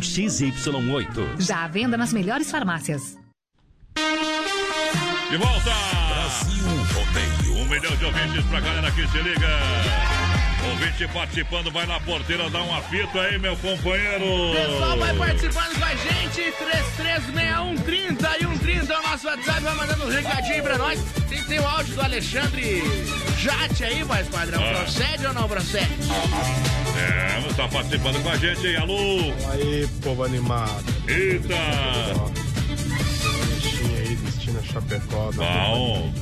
XY8. Já à venda nas melhores farmácias. De volta! Brasil Rodeio. Um milhão de ouvintes pra galera que se liga. Ouvinte participando, vai na porteira, dá um apito aí, meu companheiro. Pessoal, vai participando com a gente. 336130 e 130 é o nosso WhatsApp. Vai mandando um recadinho pra nós. Tem, tem o áudio do Alexandre Jate aí, voz padrão. Ah. Procede ou não procede? É, você tá participando com a gente aí, alô. Aí, povo animado. Eita. Trechinho aí, Destina Chapecó. da Bom.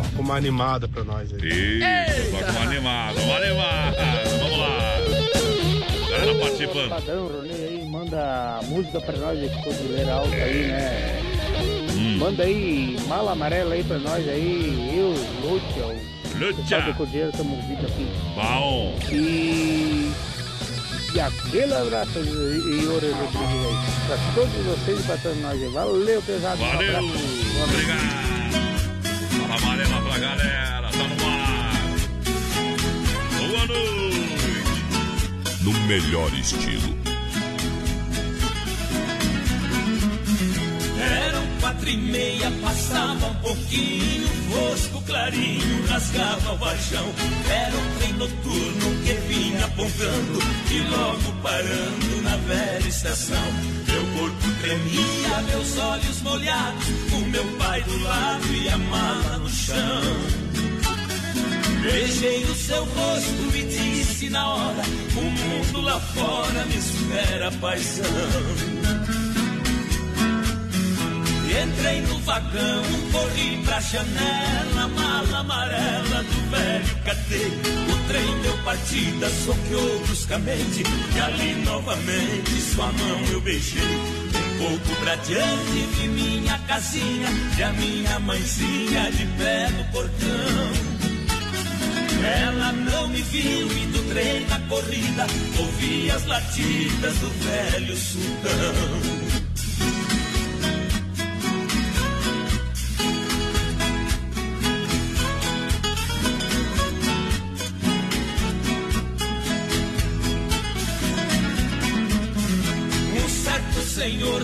De. Toca uma animada pra nós aí. Isso, toca uma animada, uma animada. Vamos lá. Galera participando. Padrão, Ronê aí, manda a música pra nós esse cordilheira alta aí, né? Hum. Manda aí mala amarela aí pra nós aí, eu, Lúcia, o Lúcia. do Cordilheiro estamos ouvindo aqui. Bom. E, e aquele abraço e, e Yuri Rodrigues aí. Pra todos vocês e pra todos nós aí. Valeu, pesado. Um Valeu. abraço. Obrigado. Amarela pra galera, tá no ar. Boa noite. No melhor estilo. Eram quatro e meia, passava um pouquinho, fosco clarinho, rasgava o vajão. Era um trem noturno que vinha apontando e logo parando na velha estação. Meu corpo tremia, meus olhos molhados, o meu pai do lado e a mala no chão. Beijei o seu rosto e disse na hora: O mundo lá fora me espera, paisão. Entrei no vagão, corri pra janela, mala amarela do velho catei. O trem deu partida, soqueou bruscamente, e ali novamente sua mão eu beijei. Pouco pra diante vi minha casinha, e a minha mãezinha de pé no portão. Ela não me viu e do trem na corrida, ouvi as latidas do velho sultão.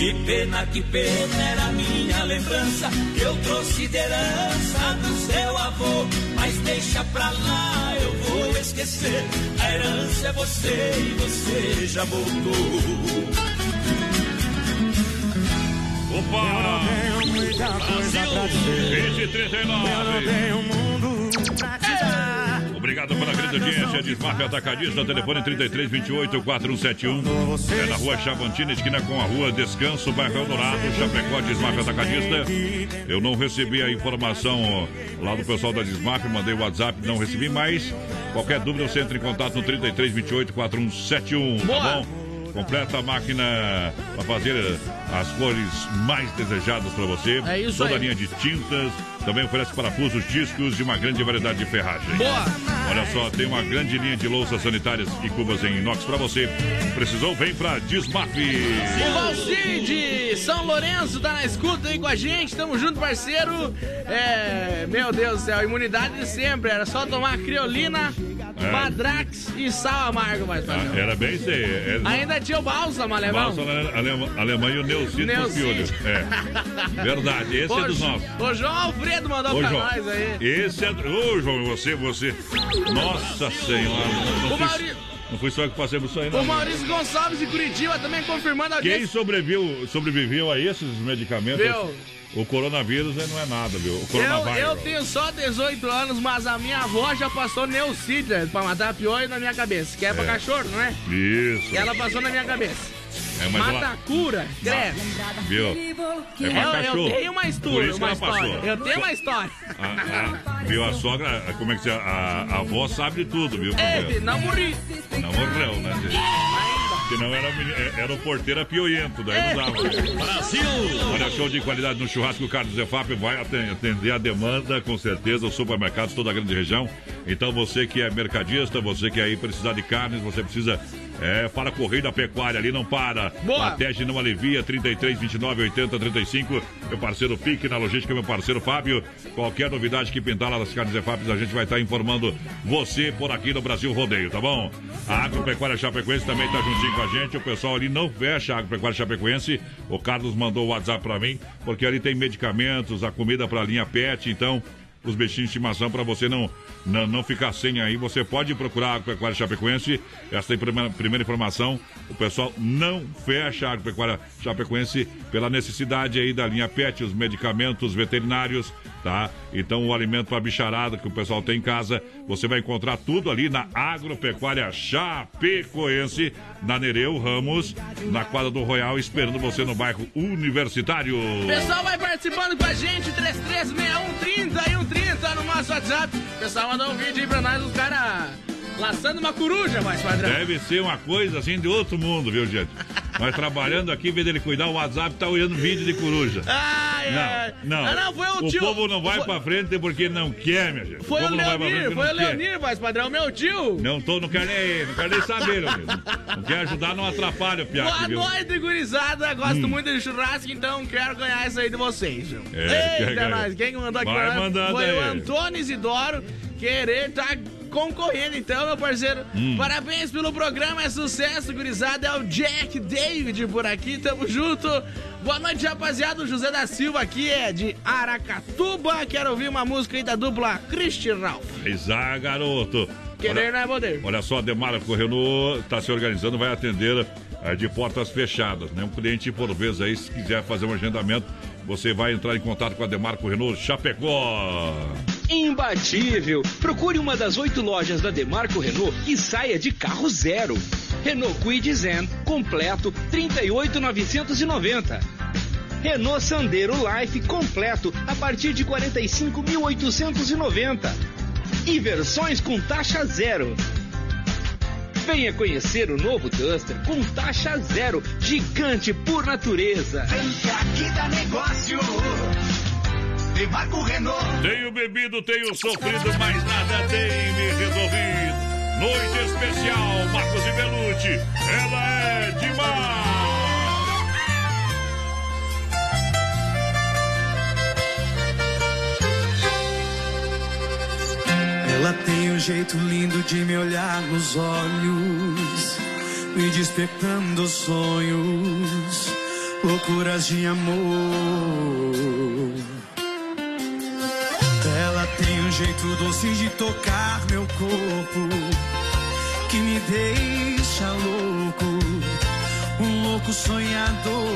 Que pena, que pena era minha lembrança. Eu trouxe de herança do seu avô. Mas deixa pra lá, eu vou esquecer. A herança é você e você já voltou. Opa! Eu não tenho muita coisa pra dizer. 20 39. Eu não tenho mundo pra te dar. Obrigado pela grande audiência. Desmarque Atacadista, telefone 33 28 4171. É na rua Chavantina, esquina com a rua Descanso, bairro Eldorado, Chapecó, Desmarque Atacadista. Eu não recebi a informação lá do pessoal da Desmarque, mandei o WhatsApp, não recebi mais. Qualquer dúvida, você entra em contato no 33 28 4171, tá bom? Completa a máquina para fazer as cores mais desejadas para você. É isso Toda aí. a linha de tintas. Também oferece parafusos, discos e uma grande variedade de ferragem. Boa! Olha só, tem uma grande linha de louças sanitárias e cubas em inox para você. Precisou? Vem pra Desmaf. O Valcide São Lourenço tá na escuta aí com a gente, tamo junto, parceiro. É, meu Deus do céu, imunidade de sempre, era só tomar criolina, É. Madrax e sal amargo, mais Ah. Era bem isso aí. É, Ainda tinha o bálsamo alemão. Balsa Alemanha, Alemanha e o Neucito Neucito. É. Verdade, esse é dos nossos. O João Alfredo mandou Ô, pra João, nós aí. esse é. Ô, João, você, você. Nossa Senhora. não O Mauri... Não foi só que passei por isso aí, não. O Maurício Gonçalves de Curitiba também confirmando a Quem sobreviveu, sobreviveu a esses medicamentos? Viu? O coronavírus não é nada, viu? O Eu, coronavírus. eu tenho só 18 anos, mas a minha avó já passou Neucidra pra matar piolho na minha cabeça. Que é pra É. cachorro, não é? Isso. E ela passou na minha cabeça. É, mas Mata ela- cura, credo. Viu? É Eu, pra eu cachorro. tenho uma história, uma história. passou. Eu tenho uma história. A, a- viu? A sogra, como é que se a, a, avó sabe de tudo, viu? Ei, não morri. Não morreu, né? Senão era, o meni- era o porteiro apioiento, daí não dava. Brasil! Olha, show de qualidade no churrasco. Carlos Zefap vai aten- atender a demanda, com certeza, os supermercados, toda a grande região. Então, você que é mercadista, você que aí precisar de carnes, você precisa. É, para Correio da Pecuária, ali não para. Boa. Atege não alivia, 33, 29, 80, 35. Meu parceiro Pique, na logística, meu parceiro Fábio. Qualquer novidade que pintar lá das carnes Zefap, a gente vai estar informando você por aqui no Brasil Rodeio, tá bom? A Agropecuária Chapecoense também tá juntinho com a gente. O pessoal ali não fecha a Agropecuária Chapecoense. O Carlos mandou o WhatsApp pra mim, porque ali tem medicamentos, a comida pra linha pet, então os bichinhos de estimação para você não, não não ficar sem aí. Você pode procurar a Agropecuária Chapecoense. Essa é a primeira, primeira informação. O pessoal não fecha a Agropecuária Chapecoense pela necessidade aí da linha PET, os medicamentos veterinários, tá? Então o alimento para bicharada que o pessoal tem em casa, você vai encontrar tudo ali na Agropecuária Chapecoense, na Nereu Ramos, na quadra do Royal, esperando você no bairro Universitário. O pessoal vai participando com a gente, 336130 e 130 no nosso WhatsApp. O pessoal mandou um vídeo aí pra nós, os caras laçando uma coruja, mais padrão. Deve ser uma coisa assim de outro mundo, viu, gente? Nós trabalhando aqui, em vez dele cuidar o WhatsApp, tá olhando vídeo de coruja. Ai, ai. Não, não. Ah, não, foi o o tio. povo não vai Foi- pra frente porque não quer, minha gente. Foi o não frente Leonir, foi o não quer. Leonir, mais padrão, meu tio. Não tô, não quero nem, não quero nem saber, meu. Não quer ajudar, não atrapalha o piaque, Boa viu? noite, gurizada. Gosto Hum. muito de churrasco, então quero ganhar isso aí de vocês. viu? É, quer Eita, ganhar. nós. Quem mandou aqui Vai foi o aí. Antônio Isidoro querer tá concorrendo, então, meu parceiro. Hum. Parabéns pelo programa, é sucesso, gurizada. É o Jack David por aqui, tamo junto. Boa noite, rapaziada. O José da Silva aqui é de Aracatuba. Quero ouvir uma música aí da dupla Christian Ralph. Exá, garoto. Querer não é poder. Olha só, a Demarco Renault está se organizando, vai atender eh, de portas fechadas, né? Um cliente por vez aí, se quiser fazer um agendamento, você vai entrar em contato com a Demarco Renault Chapecó. Imbatível! Procure uma das oito lojas da Demarco Renault e saia de carro zero. Renault Kwid Zen completo 38.990. Renault Sandero Life completo a partir de 45.890. E versões com taxa zero. Venha conhecer o novo Duster com taxa zero, gigante por natureza. Vem que aqui dá negócio. Demarco Renault. Tenho bebido, tenho sofrido, mas nada tem me resolvido. Noite especial, Marcos e Belucci. Ela é demais. Ela tem um jeito lindo de me olhar nos olhos, me despertando sonhos, loucuras de amor. Ela tem um jeito doce de tocar meu corpo, que me deixa louco, um louco sonhador.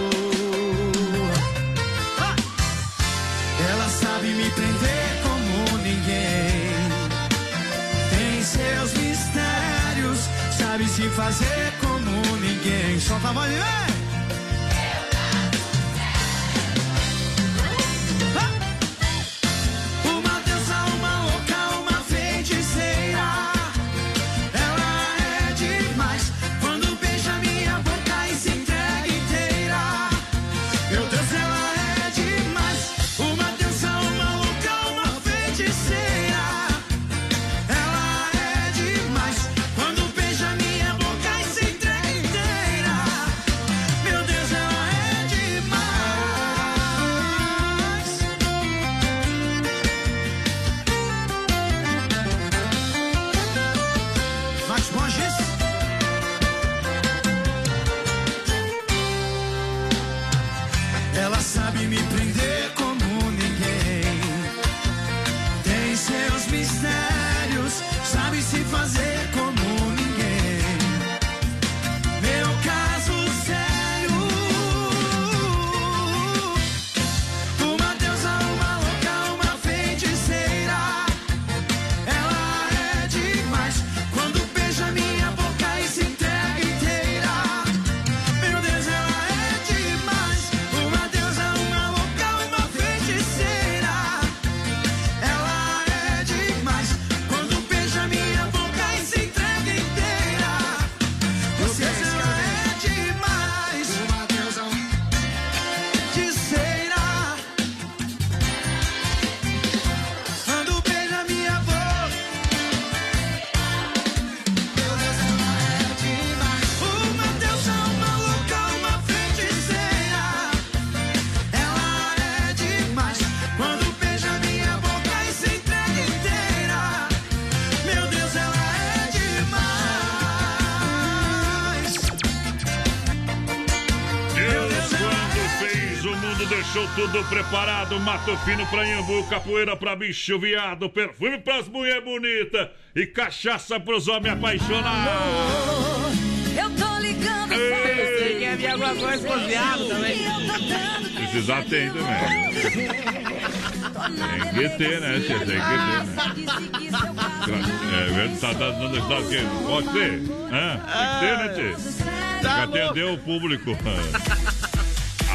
Ela sabe me prender sabe se fazer como ninguém. Solta a voz, vem! Tudo preparado. Mato fino pra Iambu, capoeira pra bicho viado, perfume pras mulher bonita e cachaça pros homens apaixonados. Eu tô ligando Você quer ver alguma coisa com viado também? Precisar tem também. Tem que ter, né, tia? Tem que ter, né? É, verdade, tá dando tá, o quê? Pode? Hã? Tem que ter, né, tia? Tem que atender o público.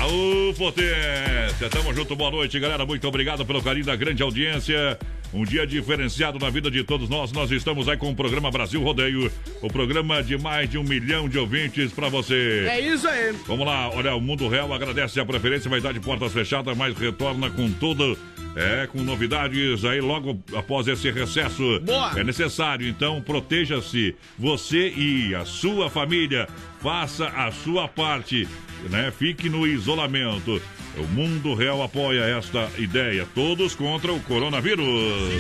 Aô, potência! Tamo junto, boa noite, galera. Muito obrigado pelo carinho da grande audiência. Um dia diferenciado na vida de todos nós. Nós estamos aí com o programa Brasil Rodeio, o programa de mais de um milhão de ouvintes pra você. É isso aí. Vamos lá, olha, o Mundo Real agradece a preferência, vai dar de portas fechadas, mas retorna com tudo. É, com novidades aí logo após esse recesso. Boa. É necessário, então proteja-se. Você e a sua família. Faça a sua parte, né? Fique no isolamento. O Mundo Real apoia esta ideia. Todos contra o coronavírus.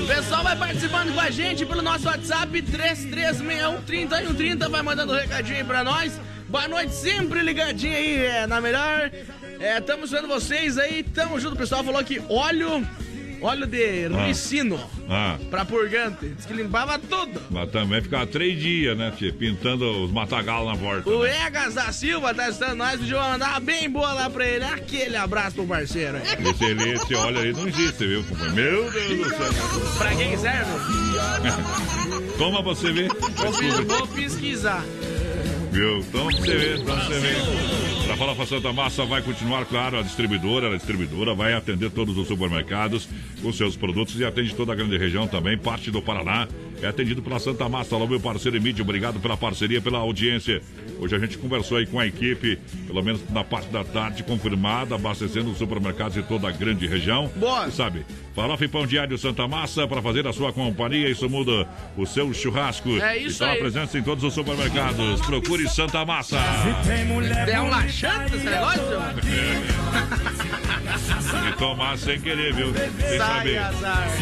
O pessoal vai participando com a gente pelo nosso WhatsApp 3361-3030. Vai mandando um recadinho aí pra nós. Boa noite, sempre ligadinho aí é, na melhor. É, estamos vendo vocês aí. Tamo junto. Pessoal falou que óleo, óleo de Ah. ricino Ah, pra purgante. Diz que limpava tudo. mas também ficava três dias, né, tia? Pintando os matagalos na porta. O Egas da Silva tá assistindo nós. Pediu mandar bem boa lá pra ele. Aquele abraço pro parceiro. Esse, ele, esse óleo aí não existe, viu? Meu Deus do céu. Pra quem serve? Toma pra você ver. Vou, vou pesquisar. Viu? Então pra você ver, então pra você ver. Pra Santa Massa vai continuar, claro, a distribuidora, a distribuidora vai atender todos os supermercados com seus produtos e atende toda a grande região também, parte do Paraná. É atendido pela Santa Massa. Alô, meu parceiro Emílio, obrigado pela parceria, pela audiência. Hoje a gente conversou aí com a equipe, pelo menos na parte da tarde, confirmada, abastecendo os supermercados de toda a grande região. Boa! Você sabe, farofa e pão diário Santa Massa para fazer a sua companhia. Isso muda o seu churrasco. É isso Está aí. presente em todos os supermercados. Procure Santa Massa. É um laxante esse negócio? E tomar sem querer, viu? Sem saber.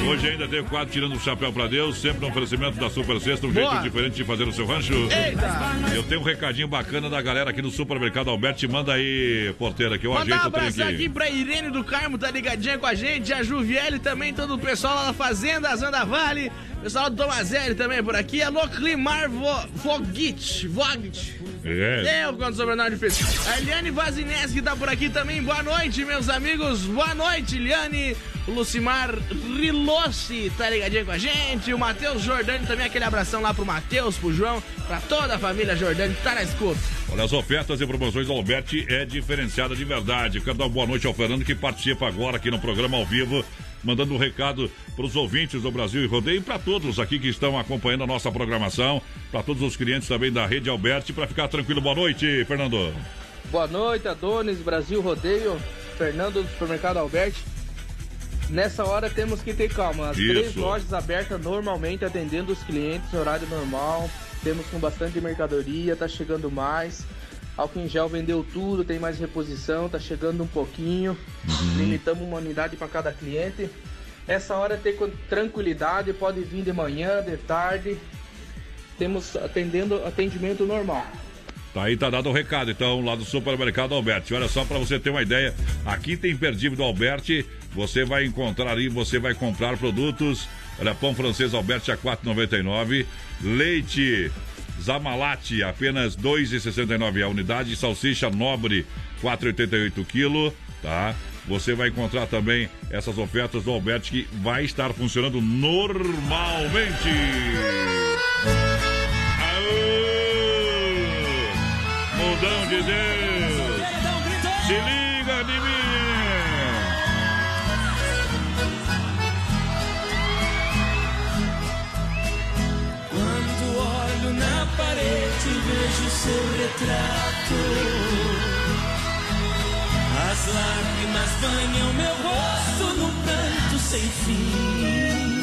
Hoje ainda tem o quadro Tirando o Chapéu pra Deus, sempre no oferecimento da Super Sexta, um jeito Boa. diferente de fazer o seu rancho. Eita! Eu tenho um recadinho bacana da galera aqui no Supermercado Alberto. Manda aí, porteira, que eu Mandar um ajeito trem abraço aqui aqui. pra Irene do Carmo, tá ligadinha com a gente, a Juviele também, todo o pessoal lá da Fazenda, Zanda Vale, pessoal do Tomazelli também por aqui, alô Climar Vo- Vogit, Vogit. É. Eu, quando sobrenome difícil. A Eliane Vazineski tá por aqui também. Boa noite, meus amigos. Boa noite, Eliane. O Lucimar Rilossi tá ligadinho com a gente. O Matheus Jordani também. Aquele abração lá pro Matheus, pro João, pra toda a família Jordani que tá na escuta. Olha, as ofertas e promoções do Alberti é diferenciada de verdade. Quero dar uma boa noite ao Fernando que participa agora aqui no programa ao vivo, mandando um recado para os ouvintes do Brasil e Rodeio e para todos aqui que estão acompanhando a nossa programação, para todos os clientes também da Rede Alberti, para ficar tranquilo. Boa noite, Fernando. Boa noite, Adonis, Brasil Rodeio, Fernando do Supermercado Alberti. Nessa hora temos que ter calma. As Isso. três lojas abertas normalmente atendendo os clientes, horário normal. Temos com bastante mercadoria, tá chegando mais. Álcool em gel vendeu tudo, tem mais reposição, tá chegando um pouquinho. Limitamos uma unidade para cada cliente. Essa hora con- tranquilidade, pode vir de manhã, de tarde. Temos atendendo atendimento normal. Tá aí, tá dado o recado, então, lá do Supermercado Alberti. Olha só, para você ter uma ideia, aqui tem imperdível do Alberti. Você vai encontrar aí, você vai comprar produtos. Olha, pão francês Alberti a 4,99. Leite Zamalate, apenas R$ 2,69 a unidade. Salsicha Nobre, 4,88 quilo, tá? Você vai encontrar também essas ofertas do Alberti que vai estar funcionando normalmente. Aô! Mudão de Deus! Se liga parede, vejo seu retrato. As lágrimas banham meu rosto num pranto sem fim.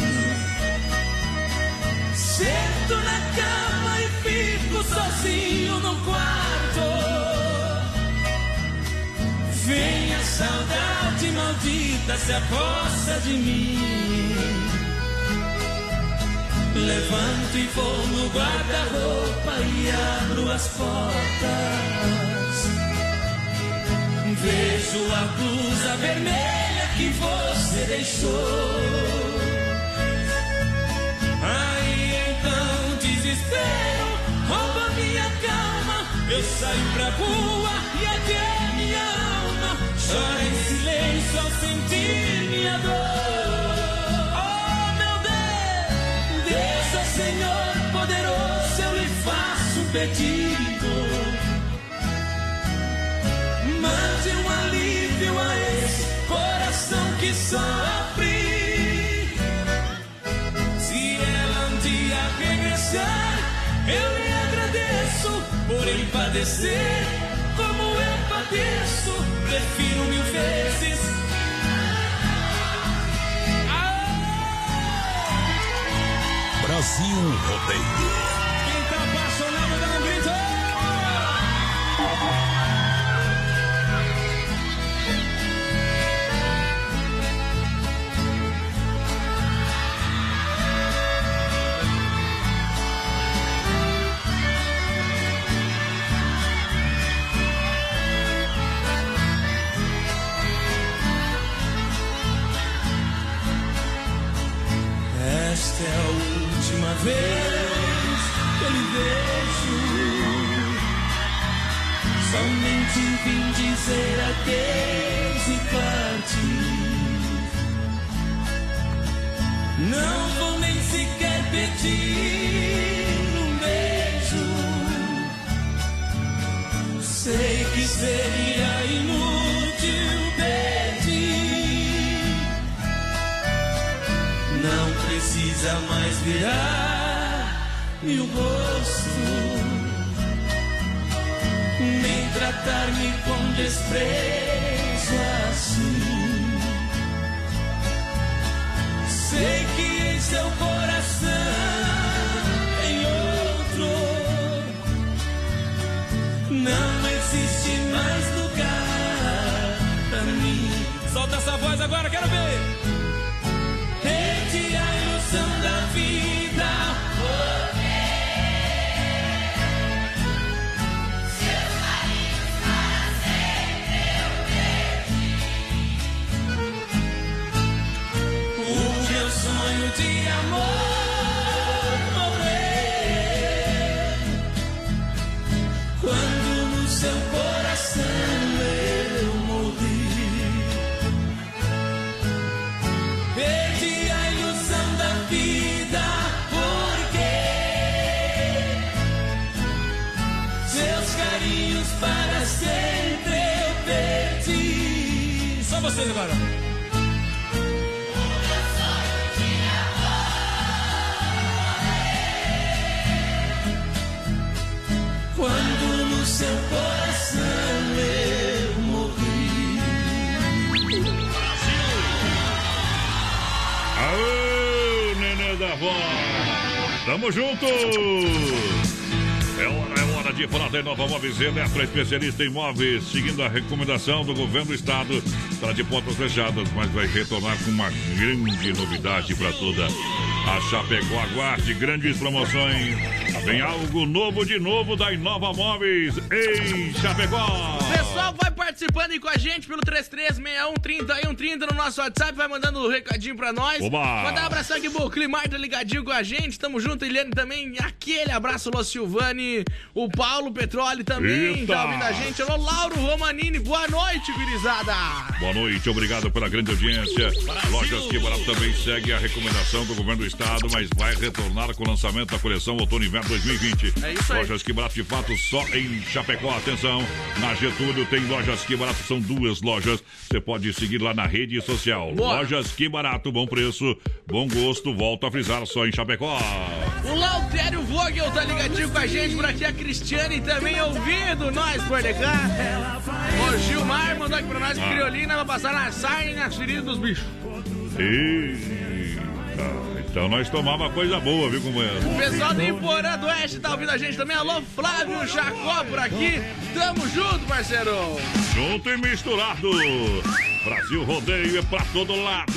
Sento na cama e fico sozinho no quarto. Vem a saudade maldita se aposta de mim. Levanto e vou no guarda-roupa e abro as portas. Vejo a blusa vermelha que você deixou. Aí então desespero rouba minha calma. Eu saio pra rua e até minha alma chora em silêncio ao sentir minha dor. Por padecer como eu padeço. Prefiro mil vezes. Brasil Rodeio. Móveis Eletro, especialista em móveis, seguindo a recomendação do governo do estado. Está de portas fechadas, mas vai retornar com uma grande novidade para toda a Chapecó. Aguarde grandes promoções. Vem algo novo de novo da Inova Móveis em Chapecó. Pessoal, vai participando aí com a gente pelo 336130 no nosso WhatsApp, vai mandando um recadinho pra nós. Oba! Mandar um abração aqui pro Climar, tá ligadinho com a gente. Tamo junto, Eliane também. Aquele abraço, Lô Silvani, o Paulo Petroli também, Eita! tá ouvindo a gente. Alô, Lauro Romanini, boa noite, gurizada. Boa noite, obrigado pela grande audiência. Lojas Que Barato também segue a recomendação do governo do estado, mas vai retornar com o lançamento da coleção Outono Inverno 2020. É isso aí. Lojas Que Barato de fato só em Chapecó. Atenção, na Getúlio tem Lojas Que Barato, são duas lojas. Você pode seguir lá na rede social. Boa. Lojas Que Barato, bom preço, bom gosto. Volto a frisar só em Chapecó. O Lautério Vogel tá ligadinho com a gente por aqui, a Cristiane também ouvindo nós por cá. O Gilmar mandou aqui pra nós Ah. criolina vai passar na sarna e nas feridas dos bichos. Eita, então nós tomava coisa boa, viu, companheiro? O pessoal do Iporã do Oeste tá ouvindo a gente também. Alô, Flávio Jacó por aqui. Tamo junto, parceiro. Junto e misturado. Brasil Rodeio é pra todo lado.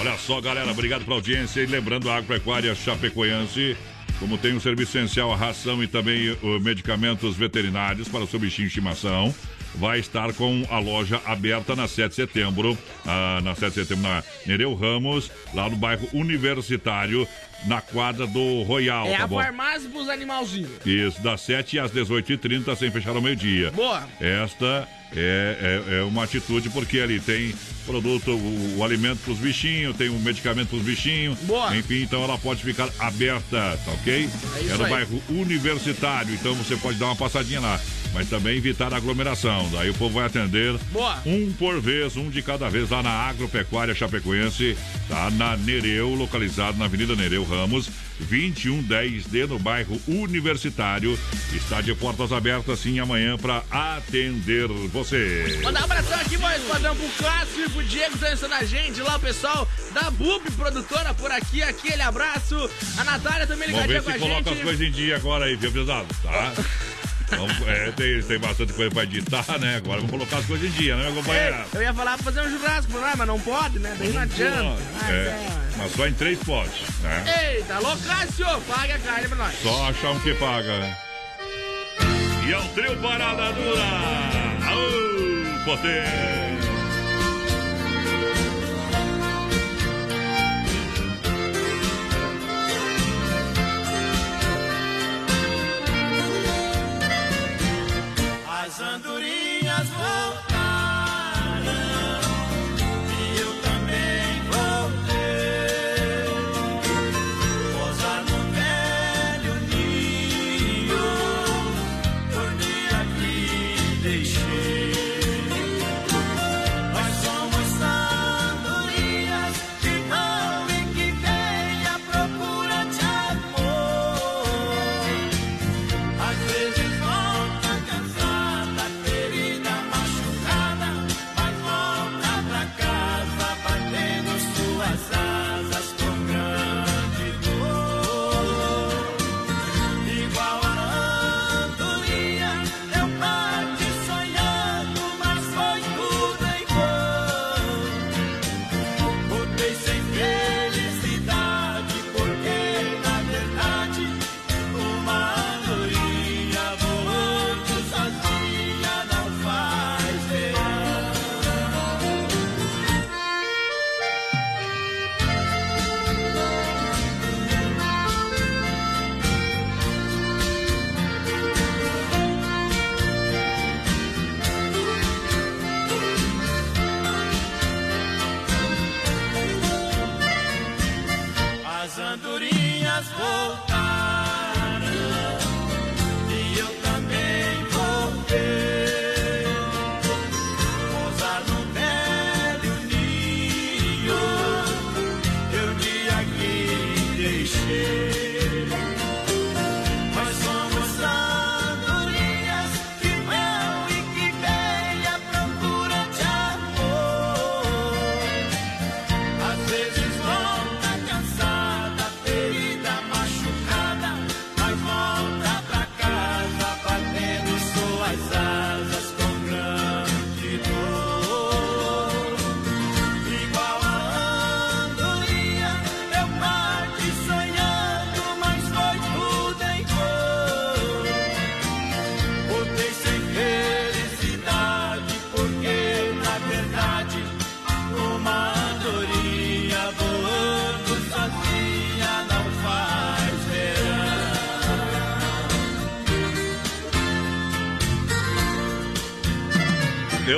Olha só, galera, obrigado pela audiência. E lembrando, a Agropecuária Chapecoense como tem o serviço essencial, a ração e também uh, medicamentos veterinários para o seu bichinho de estimação. Vai estar com a loja aberta na 7 de setembro, ah, na 7 de setembro, na Nereu Ramos, lá no bairro Universitário, na quadra do Royal, É tá a bom? farmácia pros animalzinhos. Isso, das 7 às 18h30, sem fechar ao meio-dia. Boa. Esta é, é, é uma atitude, porque ali tem produto, o, o alimento para os bichinhos, tem o medicamento para os bichinhos. Boa. Enfim, então ela pode ficar aberta, tá ok? É isso no aí. bairro Universitário, então você pode dar uma passadinha lá. Mas também evitar a aglomeração. Daí o povo vai atender Boa. um por vez, um de cada vez, lá na Agropecuária Chapecoense, tá na Nereu, localizado na Avenida Nereu Ramos, 2110D, no bairro Universitário. Está de portas abertas, sim, amanhã para atender você. Mandar um abração aqui, voz padrão, pro Cássio e pro Diego que estão a gente lá, o pessoal da Bub Produtora por aqui, aquele abraço. A Natália também Vamos ligadinha ver com a se coloca as gente. coisas em dia agora aí, viu, pesado? Tá? Vamos, é, tem, tem bastante coisa pra editar, né? Agora vamos colocar as coisas em dia, né, companheiro? Ei, eu ia falar pra fazer um churrasco, mas mas não pode, né? Daí não adianta. Mas É, é. mas só em três potes, né? Eita, alô, Cássio, paga a carne pra nós. Só achar um que paga. E é o trio Parada Dura! Aô, potência! As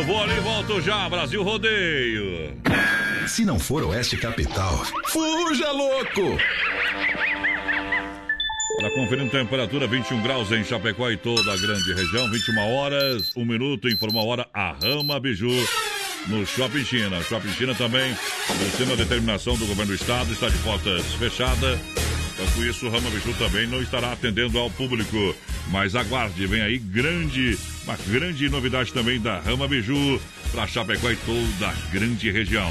Eu vou ali e volto já, Brasil Rodeio. Se não for Oeste Capital, fuja louco! Para conferindo temperatura, 21 graus em Chapecó e toda a grande região, 21 horas, 1 minuto, informa a hora, a Rama Biju no Shopping China. Shopping China também, sendo a determinação do governo do estado, está de portas fechadas. Então, com isso, o Rama Biju também não estará atendendo ao público. Mas aguarde, vem aí grande, uma grande novidade também da Rama Biju para Chapecó e toda a grande região.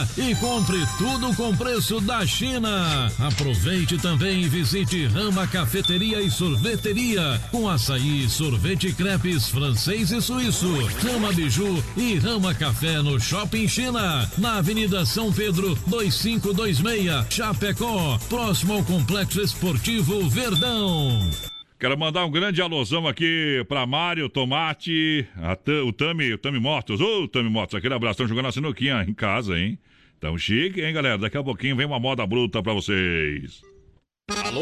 e compre tudo com preço da China. Aproveite também e visite Rama Cafeteria e Sorveteria com açaí, sorvete crepes francês e suíço. Rama Biju e Rama Café no Shopping China, na Avenida São Pedro 2526, Chapecó, próximo ao Complexo Esportivo Verdão. Quero mandar um grande alusão aqui pra Mário, Tomate, o Tami, o Tami Motos. Ô, Tami Motos, aquele abraço. Estão jogando a sinuquinha em casa, hein? Tão chique, hein, galera? Daqui a pouquinho vem uma moda bruta pra vocês. Alô,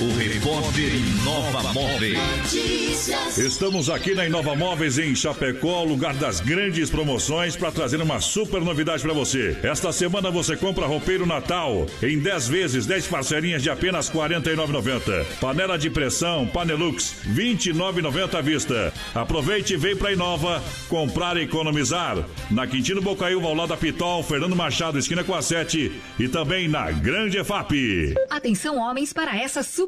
O repórter Inova Móveis. Estamos aqui na Inova Móveis em Chapecó, lugar das grandes promoções, para trazer uma super novidade para você. Esta semana você compra roupeiro Natal em 10 vezes, 10 parcelinhas de apenas R$ 49,90. Panela de pressão Panelux, R$ 29,90 à vista. Aproveite e vem para Inova comprar e economizar. Na Quintino Bocaiúva, ao lado da Pitol, Fernando Machado, esquina com a 7 e também na Grande EFAP. Atenção, homens, para essa super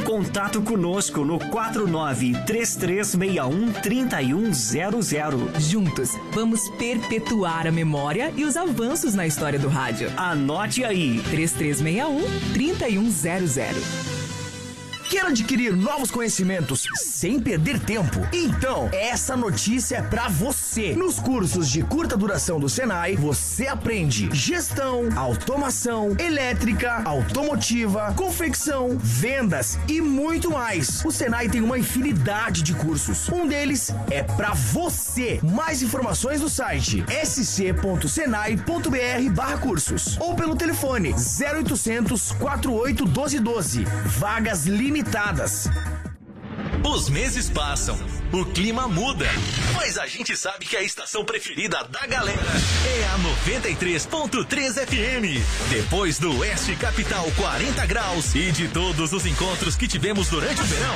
contato conosco no 49 3361 3100. Juntos, vamos perpetuar a memória e os avanços na história do rádio. Anote aí: 3361 3100. Quer adquirir novos conhecimentos sem perder tempo? Então, essa notícia é pra você. Nos cursos de curta duração do Senai, você aprende gestão, automação, elétrica, automotiva, confecção, vendas e muito mais. O Senai tem uma infinidade de cursos. Um deles é pra você. Mais informações no site sc.senai.br/cursos ou pelo telefone 0800 48 1212. Vagas limitadas limitadas. Os meses passam, o clima muda, mas a gente sabe que a estação preferida da galera é a 93.3 FM. Depois do Oeste Capital 40 graus e de todos os encontros que tivemos durante o verão,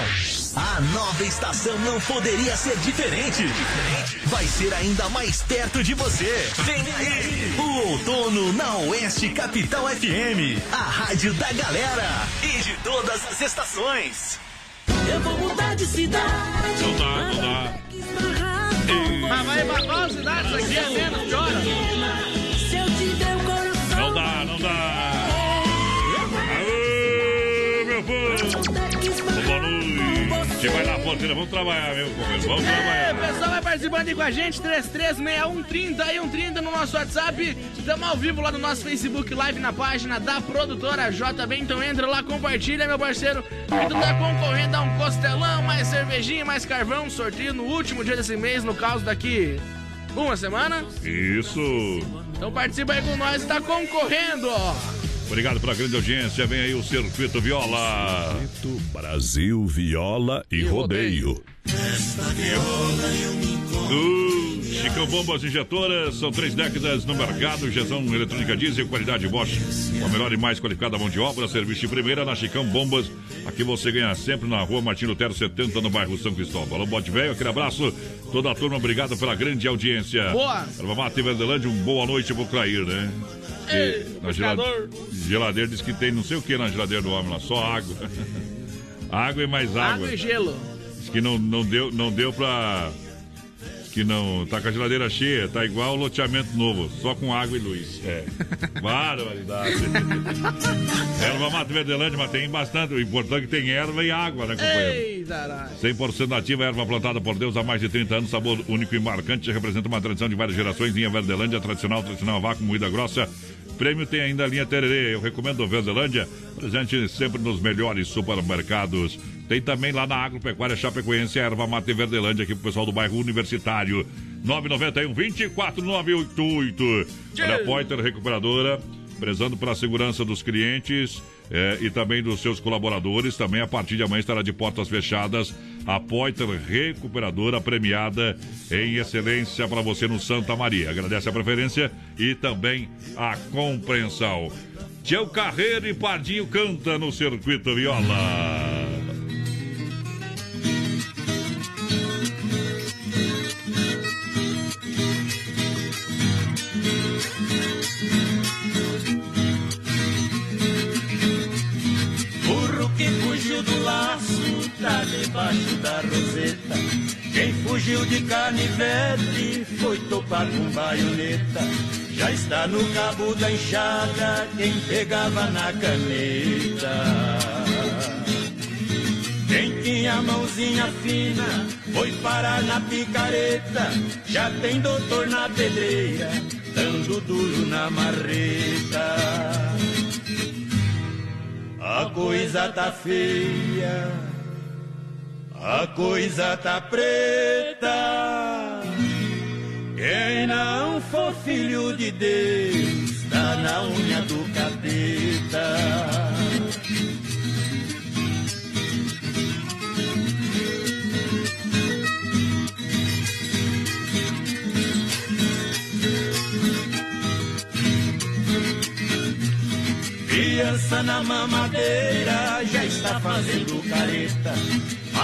a nova estação não poderia ser diferente. Vai ser ainda mais perto de você. Vem aí, o outono na Oeste Capital FM, a rádio da galera e de todas as estações. Eu vou mudar de cidade. Não dá, não dá. Mas vai pra qual cidade isso aqui é menos de hora? Se eu te der o coração. Não dá, não dá. Forte, vai lá, Forte, vamos trabalhar, meu companheiro. Vamos É, trabalhar. o pessoal vai participando aí com a gente, 336130 e 130 no nosso WhatsApp. Estamos ao vivo lá no nosso Facebook Live na página da produtora JB. Então entra lá, compartilha, meu parceiro. E tu tá concorrendo a um costelão, mais cervejinha, mais carvão. Sorteio no último dia desse mês, no caso daqui uma semana. Isso. Então participa aí com nós, tá concorrendo, ó. Obrigado pela grande audiência. Vem aí o Circuito Viola. Circuito Brasil Viola e Rodeio. Uh, Chicão Bombas Injetoras, são três décadas no mercado, injeção eletrônica diesel, qualidade Bosch, com a melhor e mais qualificada mão de obra, serviço de primeira na Chicão Bombas, aqui você ganha sempre na rua Martin Lutero 70, no bairro São Cristóvão. Alô, Bote Velho, aquele abraço, toda a turma, obrigado pela grande audiência. Boa. Erva Mate Verdelândia, um boa noite pro Clair, né? Ei, Que na gelade... pescador. geladeira diz que tem não sei o que na geladeira do homem lá, só água. água e mais água. Água e gelo. Diz que não, não, deu, não deu pra. Que não. Tá com a geladeira cheia, tá igual o loteamento novo, só com água e luz. É. Barbaridade. erva mata Verdelândia, mas tem bastante. O importante é que tem erva e água, né, companheiro? Ei, dará. 100% nativa, erva plantada por Deus há mais de 30 anos, sabor único e marcante, representa uma tradição de várias gerações. Linha Verdelândia, tradicional, tradicional vácuo, moída grossa. Prêmio tem ainda a linha Tererê. Eu recomendo o Verdelândia, presente sempre nos melhores supermercados. Tem também lá na Agropecuária Chapecoense, a erva mate Verdelândia, aqui pro pessoal do bairro Universitário. 991 24988. Olha, a Poiter Recuperadora, prezando pela segurança dos clientes eh, e também dos seus colaboradores. Também a partir de amanhã estará de portas fechadas. A Poiter Recuperadora premiada em excelência para você no Santa Maria. Agradece a preferência e também a compreensão. Tchau Carreiro e Pardinho canta no Circuito Viola. Do laço tá debaixo da roseta. Quem fugiu de canivete foi topar com baioneta. Já está no cabo da enxada quem pegava na caneta. Quem tinha mãozinha fina foi parar na picareta. Já tem doutor na pedreira, dando duro na marreta. A coisa tá feia, a coisa tá preta. Quem não for filho de Deus, tá na unha do capeta. Criança na mamadeira já está fazendo careta.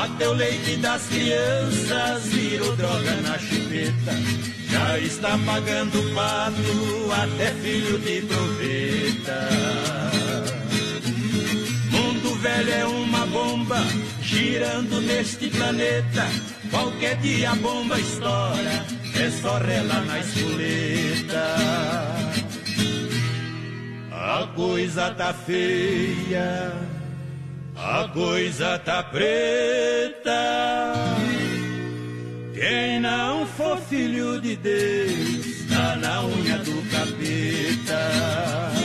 Até o leite das crianças virou droga na chupeta. Já está pagando pato, até filho de proveta. Mundo velho é uma bomba girando neste planeta. Qualquer dia a bomba estoura, é só rela na espoleta. A coisa tá feia, a coisa tá preta. Quem não for filho de Deus, tá na unha do capeta.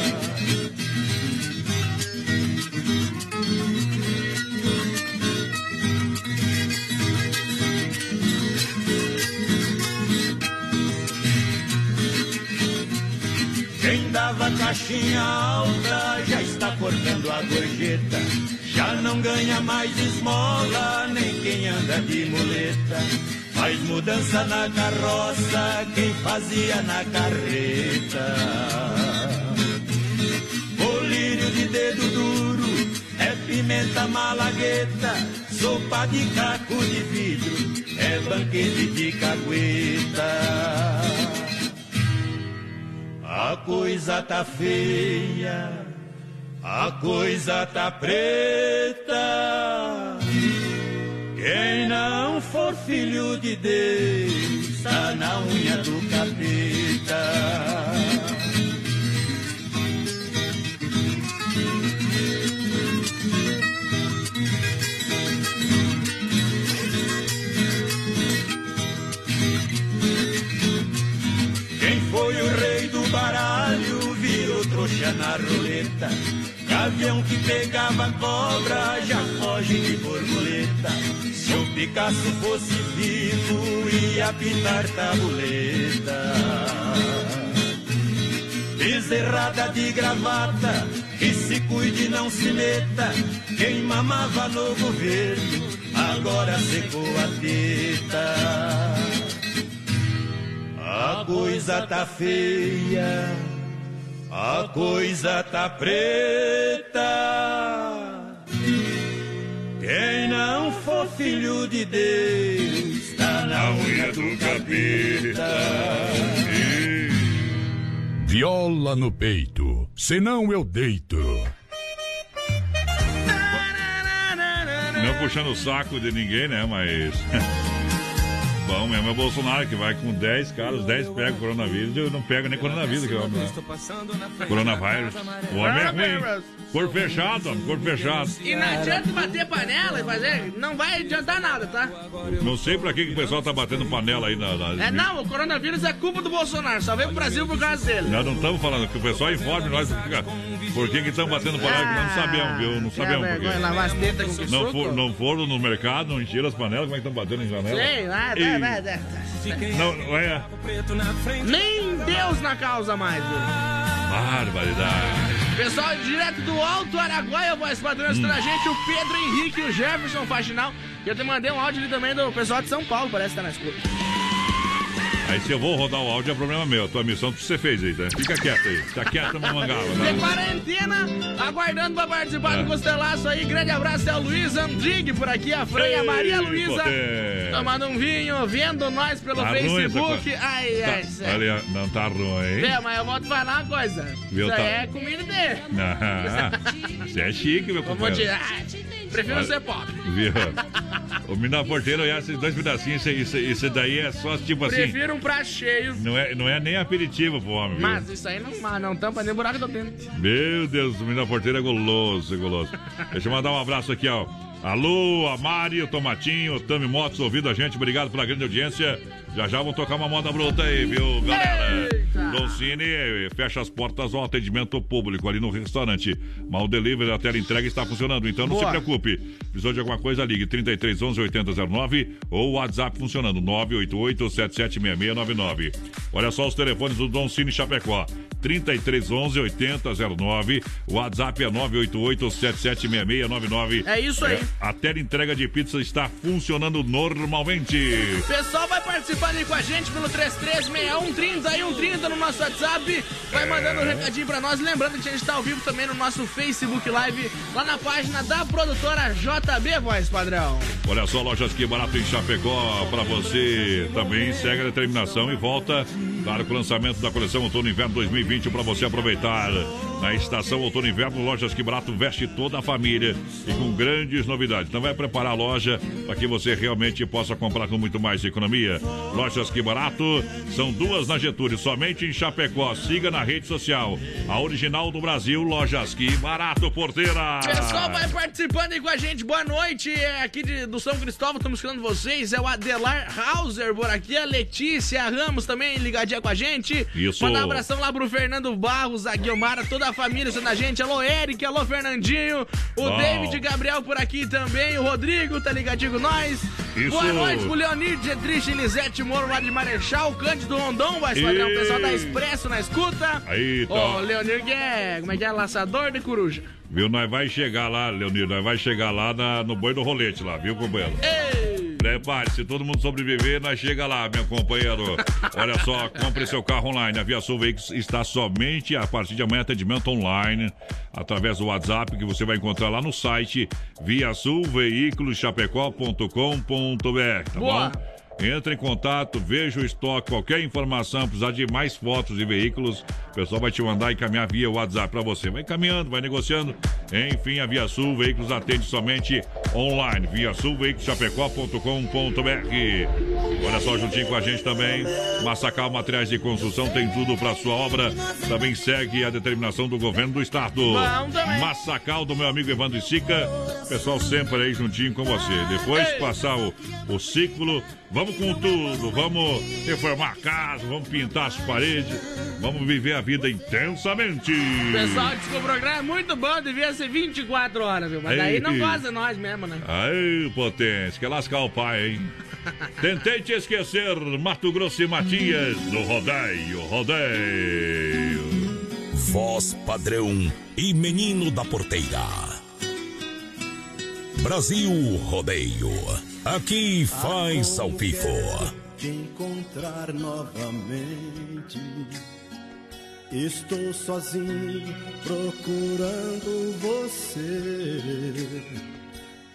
Quem dava caixinha alta já está cortando a gorjeta. Já não ganha mais esmola, nem quem anda de muleta. Faz mudança na carroça, quem fazia na carreta. Colírio de dedo duro, é pimenta malagueta. Sopa de caco de vidro, é banquete de cagueta. A coisa tá feia, a coisa tá preta. Quem não for filho de Deus, tá na unha do capeta. Da roleta. Gavião que pegava cobra já foge de borboleta. Se o Picasso fosse vivo, ia pintar tabuleta. Bezerrada de gravata, que se cuide não se meta. Quem mamava no governo, agora secou a teta. A coisa tá feia, a coisa tá preta. Quem não for filho de Deus, tá na unha do capeta. Viola no peito, senão eu deito. Não puxando o saco de ninguém, né? Mas. Bom mesmo é o Bolsonaro que vai com 10 caras, 10 pegam coronavírus. Eu não pego nem coronavírus, que é homem. Né? Coronavírus. O homem é ruim. Cor fechado, homem, cor fechado. E não adianta bater panela e fazer, não vai adiantar nada, tá? Não sei pra que, que o pessoal tá batendo panela aí na. na... É, não, o coronavírus é culpa do Bolsonaro, só veio pro Brasil por causa dele. Nós não estamos falando, que o pessoal informe nós por que estão batendo panela, que nós não sabemos, viu? Não sabemos por quê. Lavar as tetas com que Não, for, não foram no mercado, não encheram as panelas, como é que estão batendo em janela? Sei, nada, E- nada. Não, não é. Nem Deus na causa mais, viu? Barbaridade. Pessoal, direto do Alto Araguaia, voz padrão, assistindo a gente, o Pedro Henrique e o Jefferson Faxinal. E eu te mandei um áudio ali também do pessoal de São Paulo, parece que tá na escuta. Aí se eu vou rodar o áudio é problema meu. A tua missão que você fez aí, tá? Fica quieto aí. Fica quieto no mangala. De Tá? quarentena, aguardando pra participar É. do Costelaço aí. Grande abraço, é o Luiz Andrigue por aqui, a Fran e a Maria Luísa. Tomando um vinho, vendo nós pelo Tá ruim Facebook. coisa. Ai, ai, Tá, sério. olha, não tá ruim. É, mas eu vou te falar uma coisa. Viu, Isso tá- é comida dele. Ah, Você é chique, meu companheiro. tirar. Prefiro ser pobre. Viu? O menino da porteira olhar esses dois pedacinhos, isso, isso, daí é só tipo assim. Prefiro um prato cheio. Não é, não é nem aperitivo pro homem, viu? Mas isso aí não, não tampa nem buraco do dente. Meu Deus, o menino da porteira é goloso, é goloso. Deixa eu mandar um abraço aqui, ó. Alô, a Tomatinho, Tami Motos ouvindo a gente. Obrigado pela grande audiência. Já já vão tocar uma moda bruta aí, viu, galera? Don Cine eh, fecha as portas ao atendimento público ali no restaurante. Mas o delivery, a tela entrega está funcionando, então não Boa. se preocupe. Precisou de alguma coisa, ligue 33 11 8009 ou o WhatsApp funcionando 988 776699. Olha só os telefones do Don Cine Chapecó. 33 11 8009. O WhatsApp é 988 776699. É isso aí. a tela entrega de pizza está funcionando normalmente. O pessoal vai participando aí com a gente pelo 336130 e 130 no nosso WhatsApp. Vai mandando um recadinho pra nós. Lembrando que a gente tá ao vivo também no nosso Facebook Live, lá na página da produtora JB Voz Padrão. Olha só, lojas que barato em Chapecó para você também segue a determinação e volta. Claro, o lançamento da coleção Outono Inverno 2020 para você aproveitar. Na estação Outono e Inverno, lojas que barato veste toda a família e com grandes novidades. Então vai preparar a loja para que você realmente possa comprar com muito mais economia. Lojas que barato são duas na Getúlio, somente em Chapecó. Siga na rede social. A original do Brasil, Lojas que barato, porteira. Pessoal, vai participando aí com a gente. Boa noite. É aqui de- do São Cristóvão, estamos escutando vocês. É o Adelar Hauser por aqui. A Letícia Ramos também ligadinha com a gente. Isso. Mandar um abração lá pro Fernando Barros, a Guilmara, toda a família sendo a gente. Alô, Eric, alô, Fernandinho. O. David Gabriel por aqui também. O Rodrigo tá ligadinho com nós. Isso. Boa noite pro Leonir Dietrich e Lisete Moro lá de Marechal. Cândido Rondon, vai padrão. O pessoal da Expresso na escuta. Aí, tá. Ô, Leonir que é, como é que é? Laçador de coruja. Viu? Nós vai chegar lá, Leonir, nós vai chegar lá na- no boi do rolete lá, viu, companheiro? Prepare, se todo mundo sobreviver, nós chega lá, meu companheiro. Olha só, compre seu carro online. A Via Sul Veículos está somente a partir de amanhã atendimento online, através do WhatsApp que você vai encontrar lá no site viasulveiculoschapecó.com.br, tá Boa. bom? Entre em contato, veja o estoque, qualquer informação, precisar de mais fotos de veículos, o pessoal vai te mandar e encaminhar via WhatsApp para você. Vai caminhando, vai negociando. Enfim, a Via Sul Veículos atende somente online via sulveicochapecó.com.br. Olha só, juntinho com a gente também, Massacal Materiais de Construção tem tudo para sua obra. Também segue a determinação do governo do estado. Massacal do meu amigo Evandro Sica. Pessoal sempre aí juntinho com você. Depois passar o, o ciclo, vamos com tudo. Vamos reformar a casa, vamos pintar as paredes, vamos viver a vida intensamente. O pessoal disse que o programa é muito bom, devia ser 24 horas, viu? Mas daí não gosta nós mesmo, né? Aí, potência, que lascar o pai, hein? Tentei te esquecer, Mato Grosso e Matias, no rodeio, rodeio. Voz padrão e menino da porteira. Brasil Rodeio. Aqui faz ao vivo. te encontrar novamente. Estou sozinho procurando você.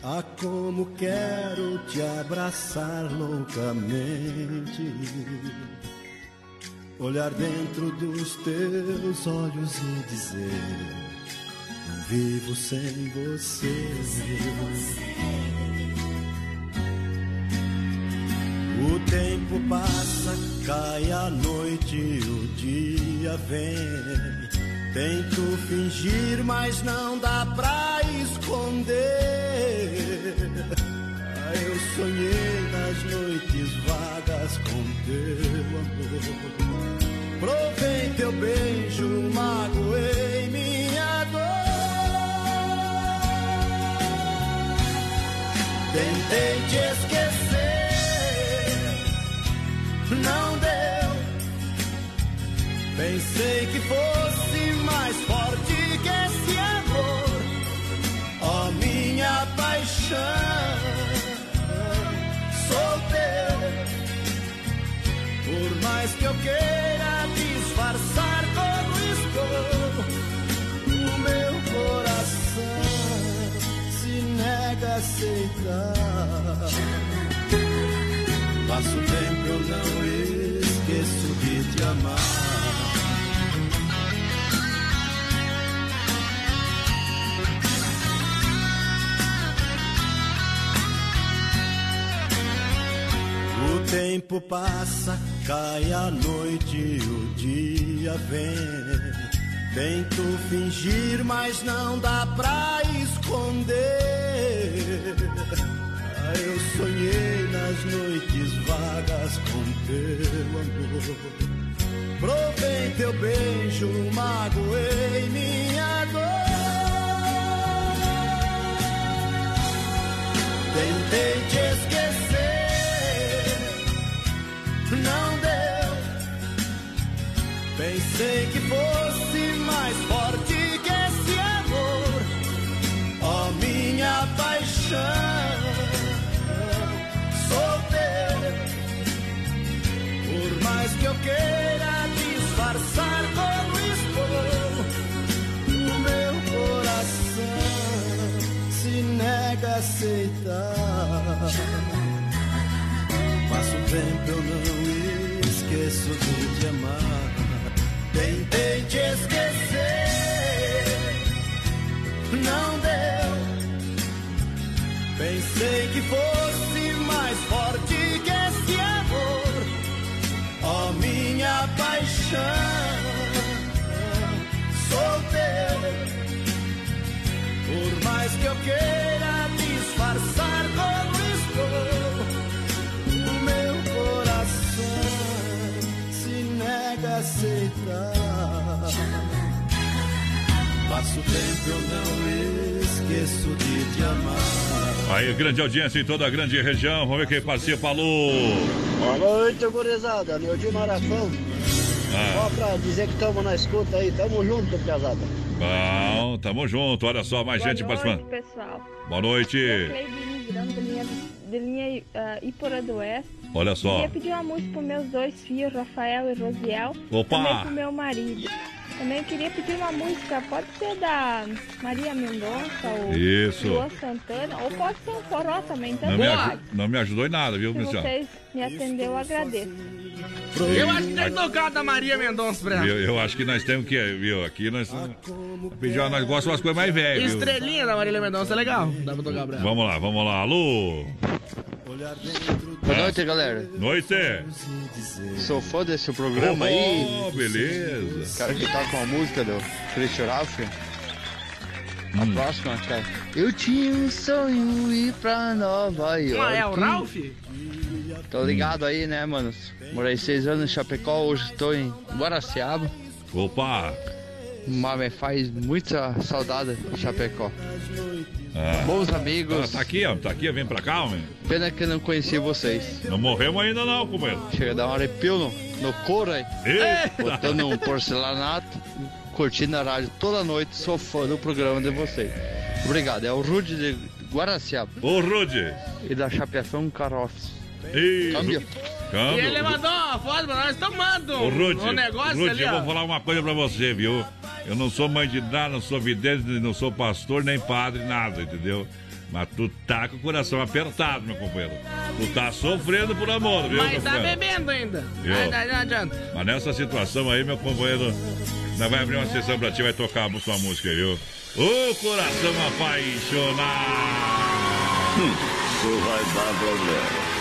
Ah, como quero te abraçar loucamente. Olhar dentro dos teus olhos e dizer: Não vivo sem você. O tempo passa, cai a noite, o dia vem. Tento fingir, mas não dá pra esconder. Ah, Eu sonhei nas noites vagas com teu amor. Provei teu beijo, magoei minha dor. Tentei te esquecer, não deu. Pensei que fosse mais forte que esse amor, ó minha paixão. Sou teu, por mais que eu queira disfarçar como estou, o meu coração se nega a aceitar. Passo tempo eu não esqueço de te amar. O tempo passa, cai a noite, o dia vem. Tento fingir, mas não dá pra esconder. Eu sonhei nas noites vagas com teu amor. Provei teu beijo, magoei minha dor. Tentei te esquecer, não deu. Pensei que fosse que eu queira disfarçar como estou, o meu coração se nega a aceitar. Passo tempo eu não esqueço de te amar. Tentei te esquecer, não deu. Pensei que fosse que eu queira disfarçar como estou, o meu coração se nega a aceitar. Passo tempo eu não esqueço de te amar. Aí, grande audiência em toda a grande região. Vamos ver quem participa. Alô! Boa noite, gurizada. Neudinho Marafão. Ah. Só pra dizer que estamos na escuta aí. Tamo junto, pesada. Bom, tamo junto. Olha só, mais gente Boa participando. noite, pessoal. Boa noite. De linha, de linha Iporã do Oeste. Olha só. Queria pedir uma música para meus dois filhos, Rafael e Rosiel. Opa! Também pro meu marido. Também queria pedir uma música, pode ser da Maria Mendonça ou Isso. Luan Santana, ou pode ser um forró também, Não tanto me, faz. aju- não me ajudou em nada, viu, Se Cristiano? vocês me atendeu, eu agradeço. Eu acho que tem tocado da Maria Mendonça pra ela. Eu, eu acho que nós temos que, viu? Aqui nós. Pedir, nós gostamos das coisas mais velhas. viu? Estrelinha da Marília Mendonça é legal. Dá pra tocar pra ela. Vamos lá, vamos lá. Alô? Boa noite, galera. Noite. Sou fã desse programa Oh, aí. beleza. Cara que tá com a música do Christian Ralph. A Hum. próxima, cara. Eu tinha um sonho ir pra Nova York. Ah, é o Ralph? Tô ligado aí, né, mano? Morei seis anos em Chapecó, hoje estou em Guaraciaba. Opa! Mas me faz muita saudade de Chapecó. Ah. Bons amigos. Ah, tá aqui, ó. Tá aqui, vem pra cá, homem. Pena que eu não conheci vocês. Não morremos ainda não, companheiro. Chega a dar um arrepio no, no couro aí. Eita! Botando um porcelanato, curtindo a rádio toda noite, sou fã do programa de vocês. Obrigado, é o Rude de Guaraciaba. Ô, Rude! E da Chapeação Carofes. Ei, Câmbio. E ele mandou uma foto pra nós tomando Ô, Rude, um negócio Rude, ali, eu vou falar uma coisa pra você, viu? Eu não sou mãe de nada, não sou vidente, não sou pastor, nem padre, nada, entendeu? Mas tu tá com o coração apertado, meu companheiro. Tu tá sofrendo por amor, viu, Mas tá bebendo ainda. Viu? Não, não adianta. Mas nessa situação aí, meu companheiro, nós vai abrir uma sessão pra ti, vai tocar a sua música, viu? O coração apaixonado. Isso vai dar problema.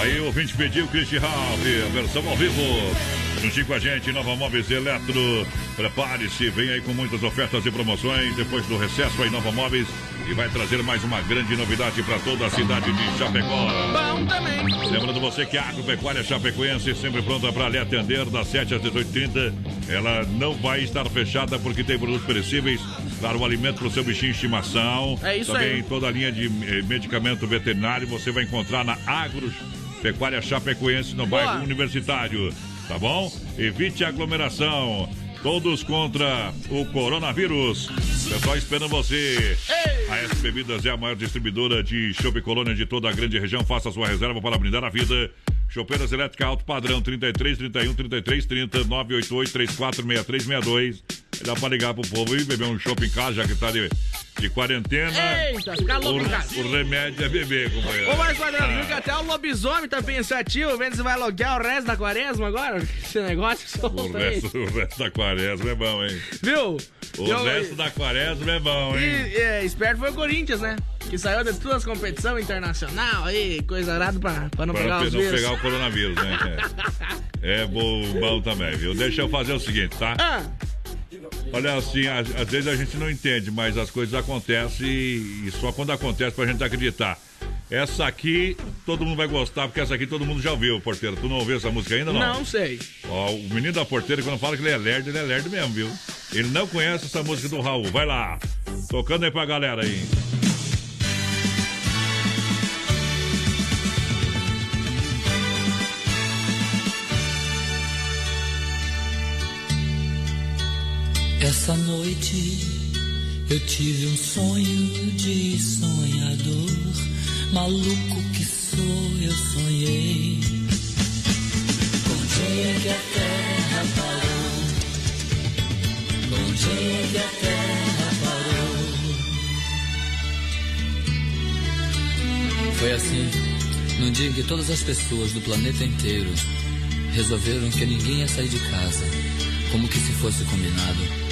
Aí o ouvinte pediu Christian Ralph, versão ao vivo. Juntinho com a gente, Nova Móveis Eletro. Prepare-se, vem aí com muitas ofertas e promoções depois do recesso aí Nova Móveis e vai trazer mais uma grande novidade para toda a cidade de Chapecó. Bom também. Lembrando você que a Agropecuária Chapecoense sempre pronta para lhe atender das 7 às 18h30. Ela não vai estar fechada porque tem produtos perecíveis para o alimento para o seu bichinho de estimação. É isso Também aí. toda a linha de eh, medicamento veterinário você vai encontrar na Agropecuária Chapecoense no Boa. bairro Universitário. Tá bom? Evite aglomeração. Todos contra o coronavírus. Pessoal esperando você. A S Bebidas é a maior distribuidora de chopp colônia de toda a grande região. Faça sua reserva para brindar a vida. Chopeiras elétrica alto padrão 33 31 33 30 988 34 63 62. Dá pra ligar pro povo e beber um chopp em casa, já que tá de, de quarentena. Eita, fica louco em casa. o, o remédio é beber, companheiro. Ô, Marcos Quadrado, Ah. viu que até o lobisomem tá pensativo, vendo se vai alugar o resto da quaresma agora? Esse negócio O solta aí. resto, o resto da quaresma é bom, hein? Viu? O Eu- resto da quaresma é bom, hein? E é, esperto foi o Corinthians, né? Que saiu de todas as competições internacional aí, coisa arada pra, pra não Para pegar não os vírus. pegar o coronavírus, né? É, é bom, bom também, viu? Deixa eu fazer o seguinte, tá? Ah. Olha, assim, às, às vezes a gente não entende, mas as coisas acontecem e, e só quando acontece pra gente acreditar. Essa aqui, todo mundo vai gostar, porque essa aqui todo mundo já ouviu, porteiro. Tu não ouviu essa música ainda, não? Não sei. Ó, o menino da porteira, quando fala que ele é lerdo, ele é lerdo mesmo, viu? Ele não conhece essa música do Raul. Vai lá. Tocando aí pra galera aí. Essa noite eu tive um sonho de sonhador, maluco que sou, eu sonhei. Com o dia que a terra parou, com o dia que a terra parou. Foi assim, num dia em que todas as pessoas do planeta inteiro resolveram que ninguém ia sair de casa, como que se fosse combinado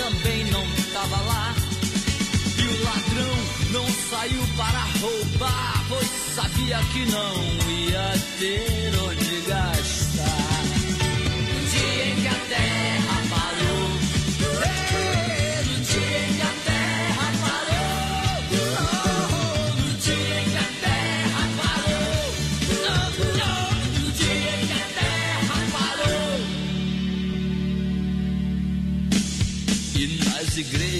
também não tava lá. E o ladrão não saiu para roubar, pois sabia que não ia ter onde gastar. No dia em que a terra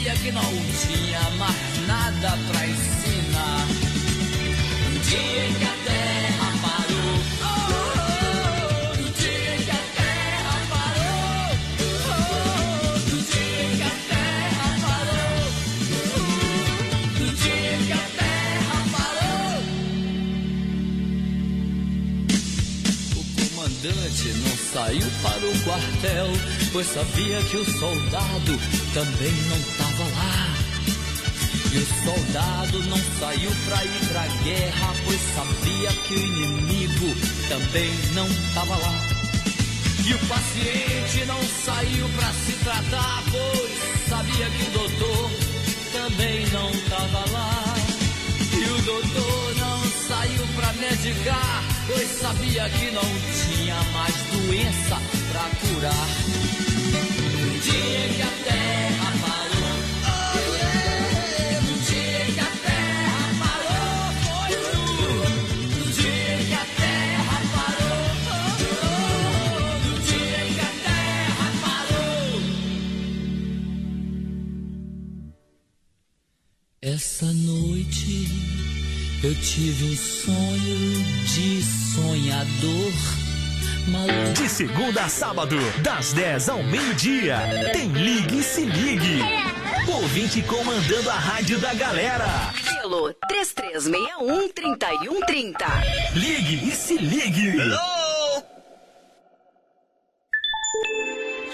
sabia que não tinha mais nada pra ensinar. Um dia que a terra parou, oh, dia em que a terra parou, oh, no dia que a terra parou, oh, no dia que a terra parou. O comandante não saiu para o quartel, pois sabia que o soldado também não estava lá. E o soldado não saiu para ir pra guerra, pois sabia que o inimigo também não estava lá. E o paciente não saiu para se tratar, pois sabia que o doutor também não estava lá. E o doutor não saiu pra medicar, pois sabia que não tinha mais doença pra curar. No dia que a Essa noite eu tive um sonho de sonhador maluco. De segunda a sábado, das 10 ao meio-dia, tem Ligue e Se Ligue. Ouvinte comandando a rádio da galera. Pelo 3361-3130. Ligue e Se Ligue.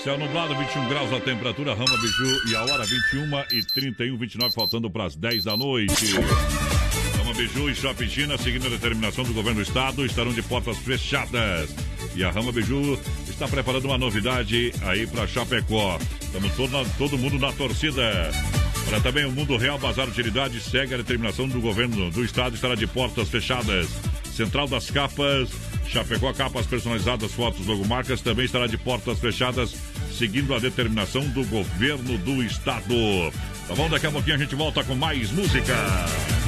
Céu nublado, 21 graus a temperatura, Rama Biju e a hora 21 e 31, 29, faltando para as 10 da noite. Rama Biju e Shopping China, seguindo a determinação do governo do estado, estarão de portas fechadas. E a Rama Biju está preparando uma novidade aí para Chapecó. Estamos todo, todo mundo na torcida. Para também o Mundo Real Bazar Utilidade segue a determinação do governo do estado estará de portas fechadas. Central das Capas, Chapecó Capas Personalizadas, Fotos, Logomarcas também estará de portas fechadas, seguindo a determinação do governo do estado. Tá bom? Daqui a pouquinho a gente volta com mais música.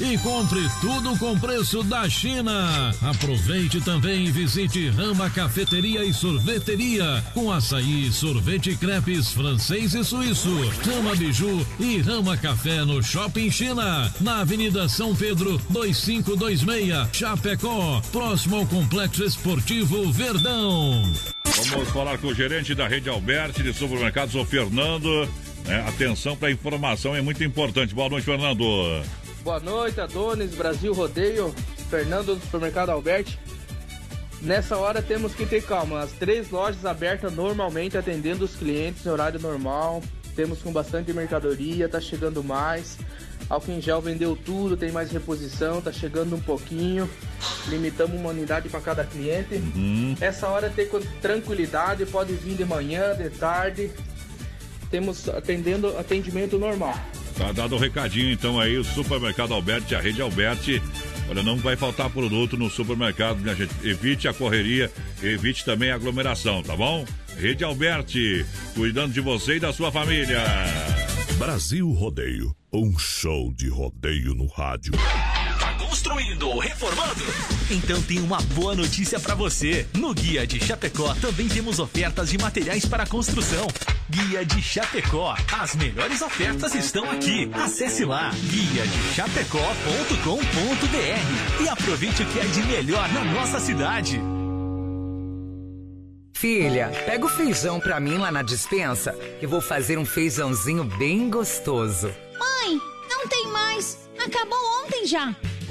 e compre tudo com preço da China. Aproveite também e visite Rama Cafeteria e Sorveteria com açaí, sorvete crepes francês e suíço. Rama Biju e Rama Café no Shopping China, na Avenida São Pedro 2526, Chapecó, próximo ao Complexo Esportivo Verdão. Vamos falar com o gerente da rede Alberti de supermercados, o Fernando. né? atenção para a informação, é muito importante. Boa noite, Fernando. Boa noite, Adonis, Brasil Rodeio, Fernando do Supermercado Alberti. Nessa hora temos que ter calma. As três lojas abertas normalmente atendendo os clientes em horário normal. Temos com bastante mercadoria, tá chegando mais. Álcool em gel vendeu tudo, tem mais reposição, tá chegando um pouquinho. Limitamos uma unidade para cada cliente. Essa hora ter com tranquilidade, pode vir de manhã, de tarde. Temos atendendo atendimento normal. Tá dado o recadinho então aí, o Supermercado Alberti, a rede Alberti. Olha, não vai faltar produto no supermercado, minha gente. Evite a correria, evite também a aglomeração, tá bom? Rede Alberti, cuidando de você e da sua família. Brasil Rodeio, um show de rodeio no rádio. Construindo ou reformando? Então tem uma boa notícia pra você. No Guia de Chapecó também temos ofertas de materiais para construção. Guia de Chapecó. As melhores ofertas estão aqui. Acesse lá guiadechapecó.com.br e aproveite o que é de melhor na nossa cidade. Filha, pega o feijão pra mim lá na dispensa, que vou fazer um feijãozinho bem gostoso. Mãe, não tem mais. Acabou ontem já.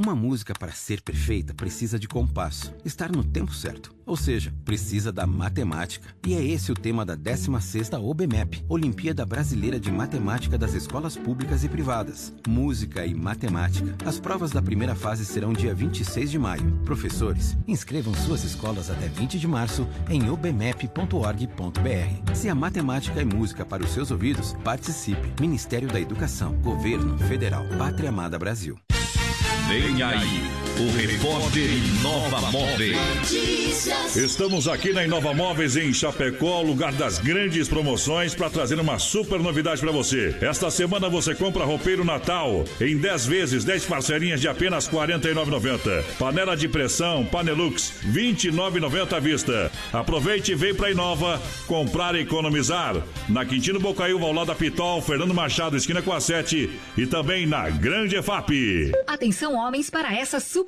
Uma música para ser perfeita precisa de compasso, estar no tempo certo, ou seja, precisa da matemática. E é esse o tema da 16ª OBMEP, Olimpíada Brasileira de Matemática das Escolas Públicas e Privadas. Música e matemática. As provas da primeira fase serão dia 26 de maio. Professores, inscrevam suas escolas até 20 de março em obmep.org.br. Se a matemática é música para os seus ouvidos, participe. Ministério da Educação, Governo Federal, Pátria Amada Brasil. Vem aí, o repórter Inova Móveis. Estamos aqui na Inova Móveis em Chapecó, lugar das grandes promoções, para trazer uma super novidade para você. Esta semana você compra roupeiro Natal em 10 vezes, 10 parcelinhas de apenas R$ 49,90. Panela de pressão Panelux, R$ 29,90 à vista. Aproveite e vem para Inova comprar e economizar. Na Quintino Bocaiúva, ao lado da Pitol, Fernando Machado, esquina com a 7 e também na Grande EFAP. Atenção, homens, para essa super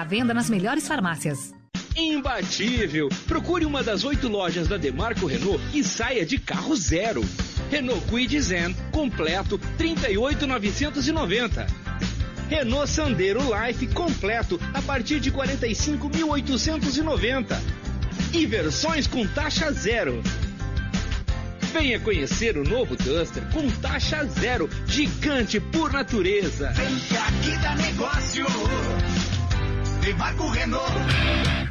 à venda nas melhores farmácias. Imbatível! Procure uma das oito lojas da Demarco Renault e saia de carro zero. Renault Kwid Zen completo 38.990. Renault Sandero Life completo a partir de 45.890. e versões com taxa zero. Venha conhecer o novo Duster com taxa zero, gigante por natureza. Vem que aqui dá negócio. Demarco Renault.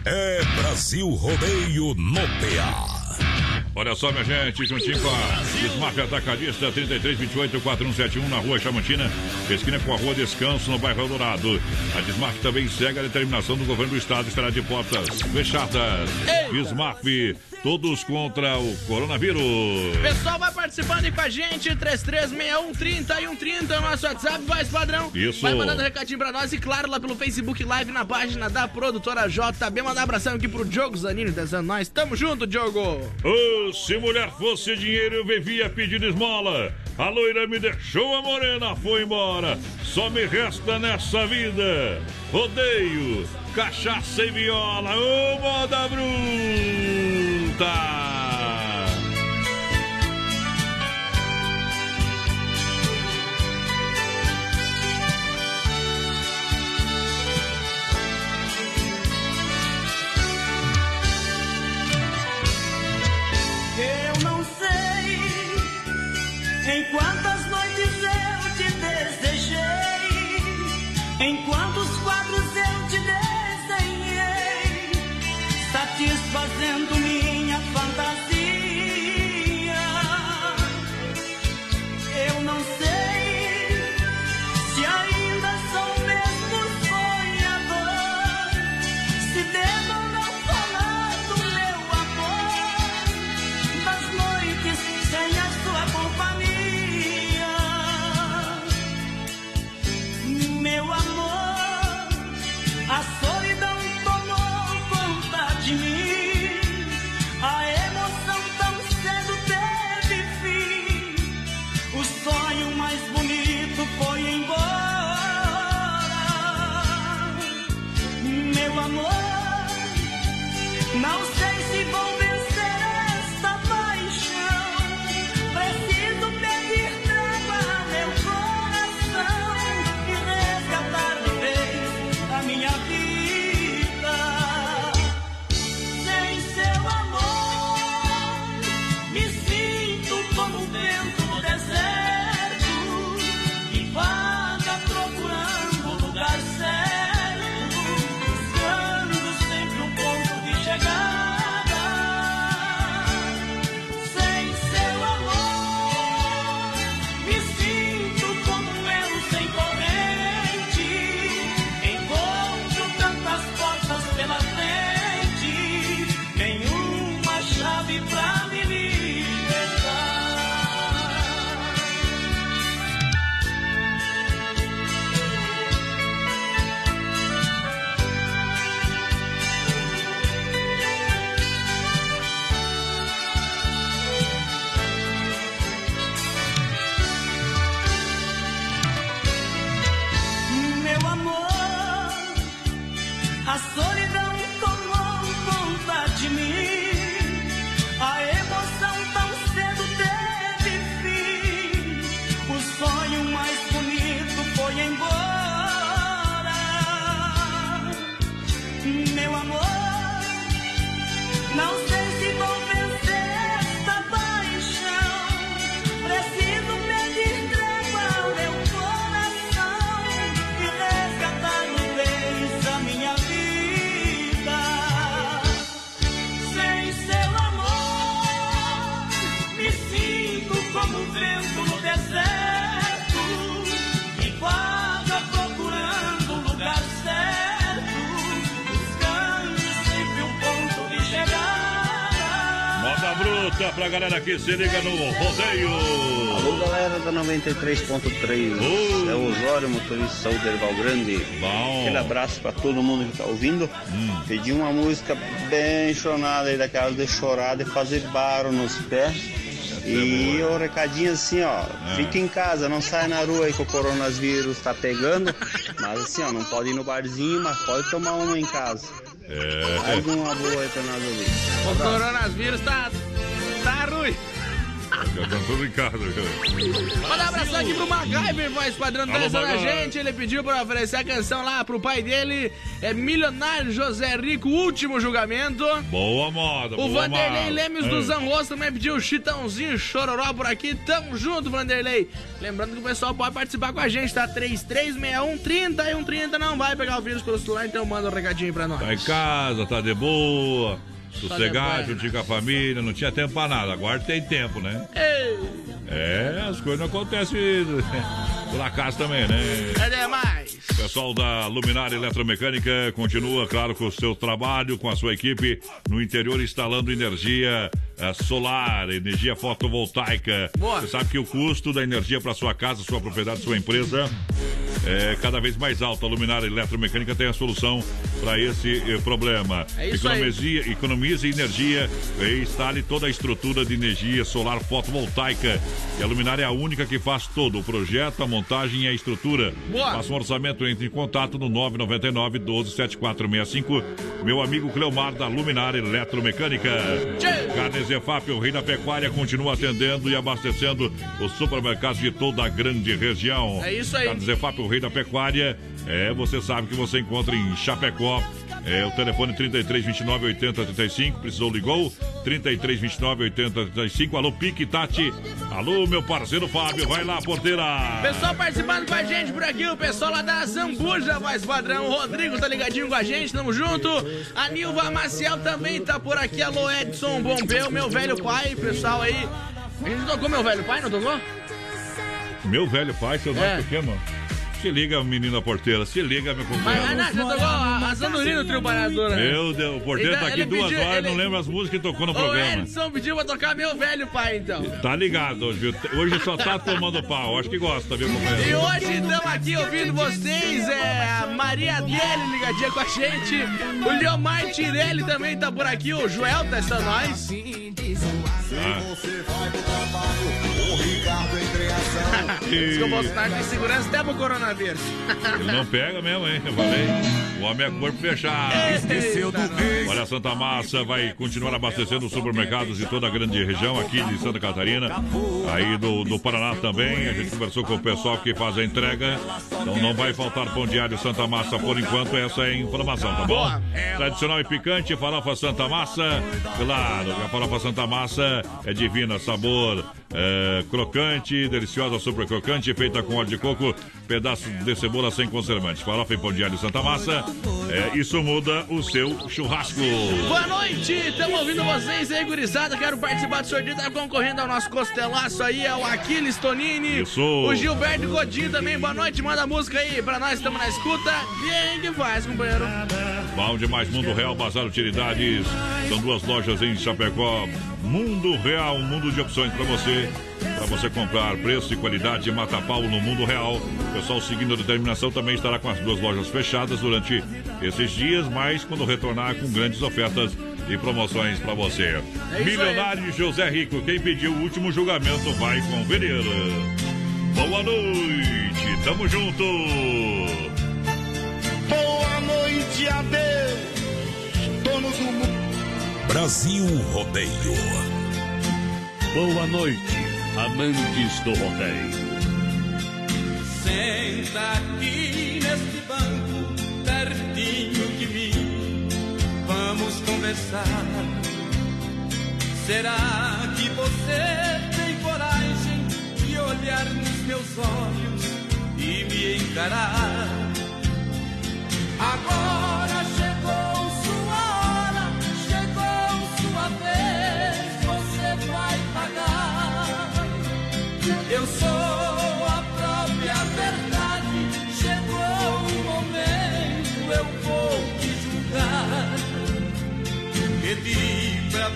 É Brasil Rodeio no PA. Olha só, minha gente, juntinho com a Smart Atacadista 3328-4171 na rua Chamantina, esquina com a rua Descanso, no bairro Dourado. A Desmaf também segue a determinação do governo do estado, estará de portas fechadas. Smaf, todos contra o coronavírus. Pessoal, vai participando aí com a gente, 336130 e 130, é nosso WhatsApp, vai padrão. Isso. Vai mandando recadinho pra nós e claro, lá pelo Facebook Live na página da produtora JB. Mandar um abração aqui pro Diogo Zanini, dizendo nós. Tamo junto, Diogo. Ô, se mulher fosse dinheiro, eu vivia pedindo esmola. A loira me deixou, a morena foi embora. Só me resta nessa vida rodeio, cachaça e viola. Ô, moda bruta! Eu não sei em quantas noites eu te desejei, em quantos Bruta pra galera que se liga no rodeio. Alô, galera da 93.3. É o Osório, motorista de saúde Erval Grande. Bom. Aquele abraço pra todo mundo que tá ouvindo. Pedi uma música bem chonada aí, daquelas de chorar, de fazer barro nos pés. E o recadinho assim, ó, fica em casa, não sai na rua aí que o coronavírus tá pegando. Mas assim, ó, não pode ir no barzinho, mas pode tomar uma em casa. É. Mais uma boa aí pra nós ouvir. O coronavírus tá, tá ruim. Já tudo em casa. já. Manda um abração aqui pro MacGyver, voz padrão, tá avisando a gente. Ele pediu pra oferecer a canção lá pro pai dele. É milionário José Rico, último julgamento. Boa moda, O boa Vanderlei moda. Lemes É. do Zanrosso também pediu o Chitãozinho Chororó por aqui. Tamo junto, Vanderlei. Lembrando que o pessoal pode participar com a gente, tá? 3361 30 e 130. Não vai pegar o vírus pelo celular, então manda um recadinho pra nós. Tá em casa, tá de boa, boa. juntinho com a família, não tinha tempo pra nada. Agora tem tempo, né? Ei, É, as coisas não acontecem por acaso também, né? é demais. O pessoal da Luminária Eletromecânica continua, claro, com o seu trabalho, com a sua equipe no interior, instalando energia eh, solar, energia fotovoltaica. Você sabe que o custo da energia para sua casa, sua propriedade, sua empresa é cada vez mais alto. A Luminária Eletromecânica tem a solução para esse eh, problema. É. Economize, economize energia e instale toda a estrutura de energia solar fotovoltaica. E a Luminária é a única que faz todo o projeto, a montagem e a estrutura. Boa. Faça um orçamento, entre em contato no 999 12 7465. Meu amigo Cleomar da Luminária Eletromecânica. Carnes EFAP, o rei da pecuária, continua atendendo e abastecendo os supermercados de toda a grande região. É isso aí. Carnes EFAP, o rei da pecuária. É, você sabe que você encontra em Chapecó. É o telefone 33 29 80 35. Precisou, ligou. 33 29 80 35. Alô, Pique Tati. Alô, meu parceiro Fábio. Vai lá, porteira. Pessoal participando com a gente por aqui, o pessoal lá da Zambuja, voz padrão. O Rodrigo tá ligadinho com a gente, tamo junto. A Nilva Maciel também tá por aqui. Alô, Edson Bombeu, meu velho pai, pessoal aí. A gente tocou meu velho pai, não tocou? Meu velho pai, seu nome É. é. O? Se liga, menina porteira. Se liga, meu Mas, companheiro. ah, não, já tocou a, a Zanurina, o trio palhadora. né? Meu Deus, o porteiro tá aqui duas pediu- horas, ele- não lembra as músicas que tocou no O programa. Edson pediu pra tocar meu velho pai, então. Tá ligado hoje, viu? Hoje só tá tomando pau. Acho que gosta, viu, E companheiro? hoje estamos aqui ouvindo vocês, é a Maria Deli ligadinha com a gente, o Leomar Tirelli também tá por aqui, o Joel tá está nós. Diz que o Bolsonaro tem segurança até pro coronavírus. Ele não pega mesmo, hein? Eu falei. O homem é corpo fechado. Esqueceu do. Olha, a Santa Massa vai continuar abastecendo os supermercados de toda a grande região aqui de Santa Catarina. Aí do, do Paraná também. A gente conversou com o pessoal que faz a entrega. Então não vai faltar pão diário Santa Massa por enquanto. Essa é a informação, tá bom? Tradicional e picante, farofa Santa Massa. Claro, a farofa Santa Massa é divina, sabor é, crocante, deliciosa, super crocante, feita com óleo de coco, pedaços de cebola sem conservantes. Farofa e pão de alho Santa Massa. É, isso muda o seu churrasco. Boa noite, estamos ouvindo vocês aí, gurizada. Quero participar do sorteio, tá concorrendo ao nosso costelaço aí, é o Aquiles Tonini. Isso. O Gilberto Godinho também, boa noite, manda música aí pra nós, estamos na escuta. Quem que faz, companheiro? Bom demais, Mundo Real, Bazar Utilidades. São duas lojas em Chapecó. Mundo Real, um mundo de opções para você. Para você comprar preço e qualidade, mata pau no Mundo Real. O pessoal seguindo a determinação também estará com as duas lojas fechadas durante esses dias, mas quando retornar com grandes ofertas e promoções para você. É. Milionário José Rico, quem pediu o último julgamento vai conferir. Boa noite, tamo junto. Boa noite, adeus, donos do mundo. Brasil Rodeio. Boa noite, amantes do rodeio. Senta aqui neste banco, pertinho de mim. Vamos conversar. Será que você tem coragem de olhar nos meus olhos e me encarar?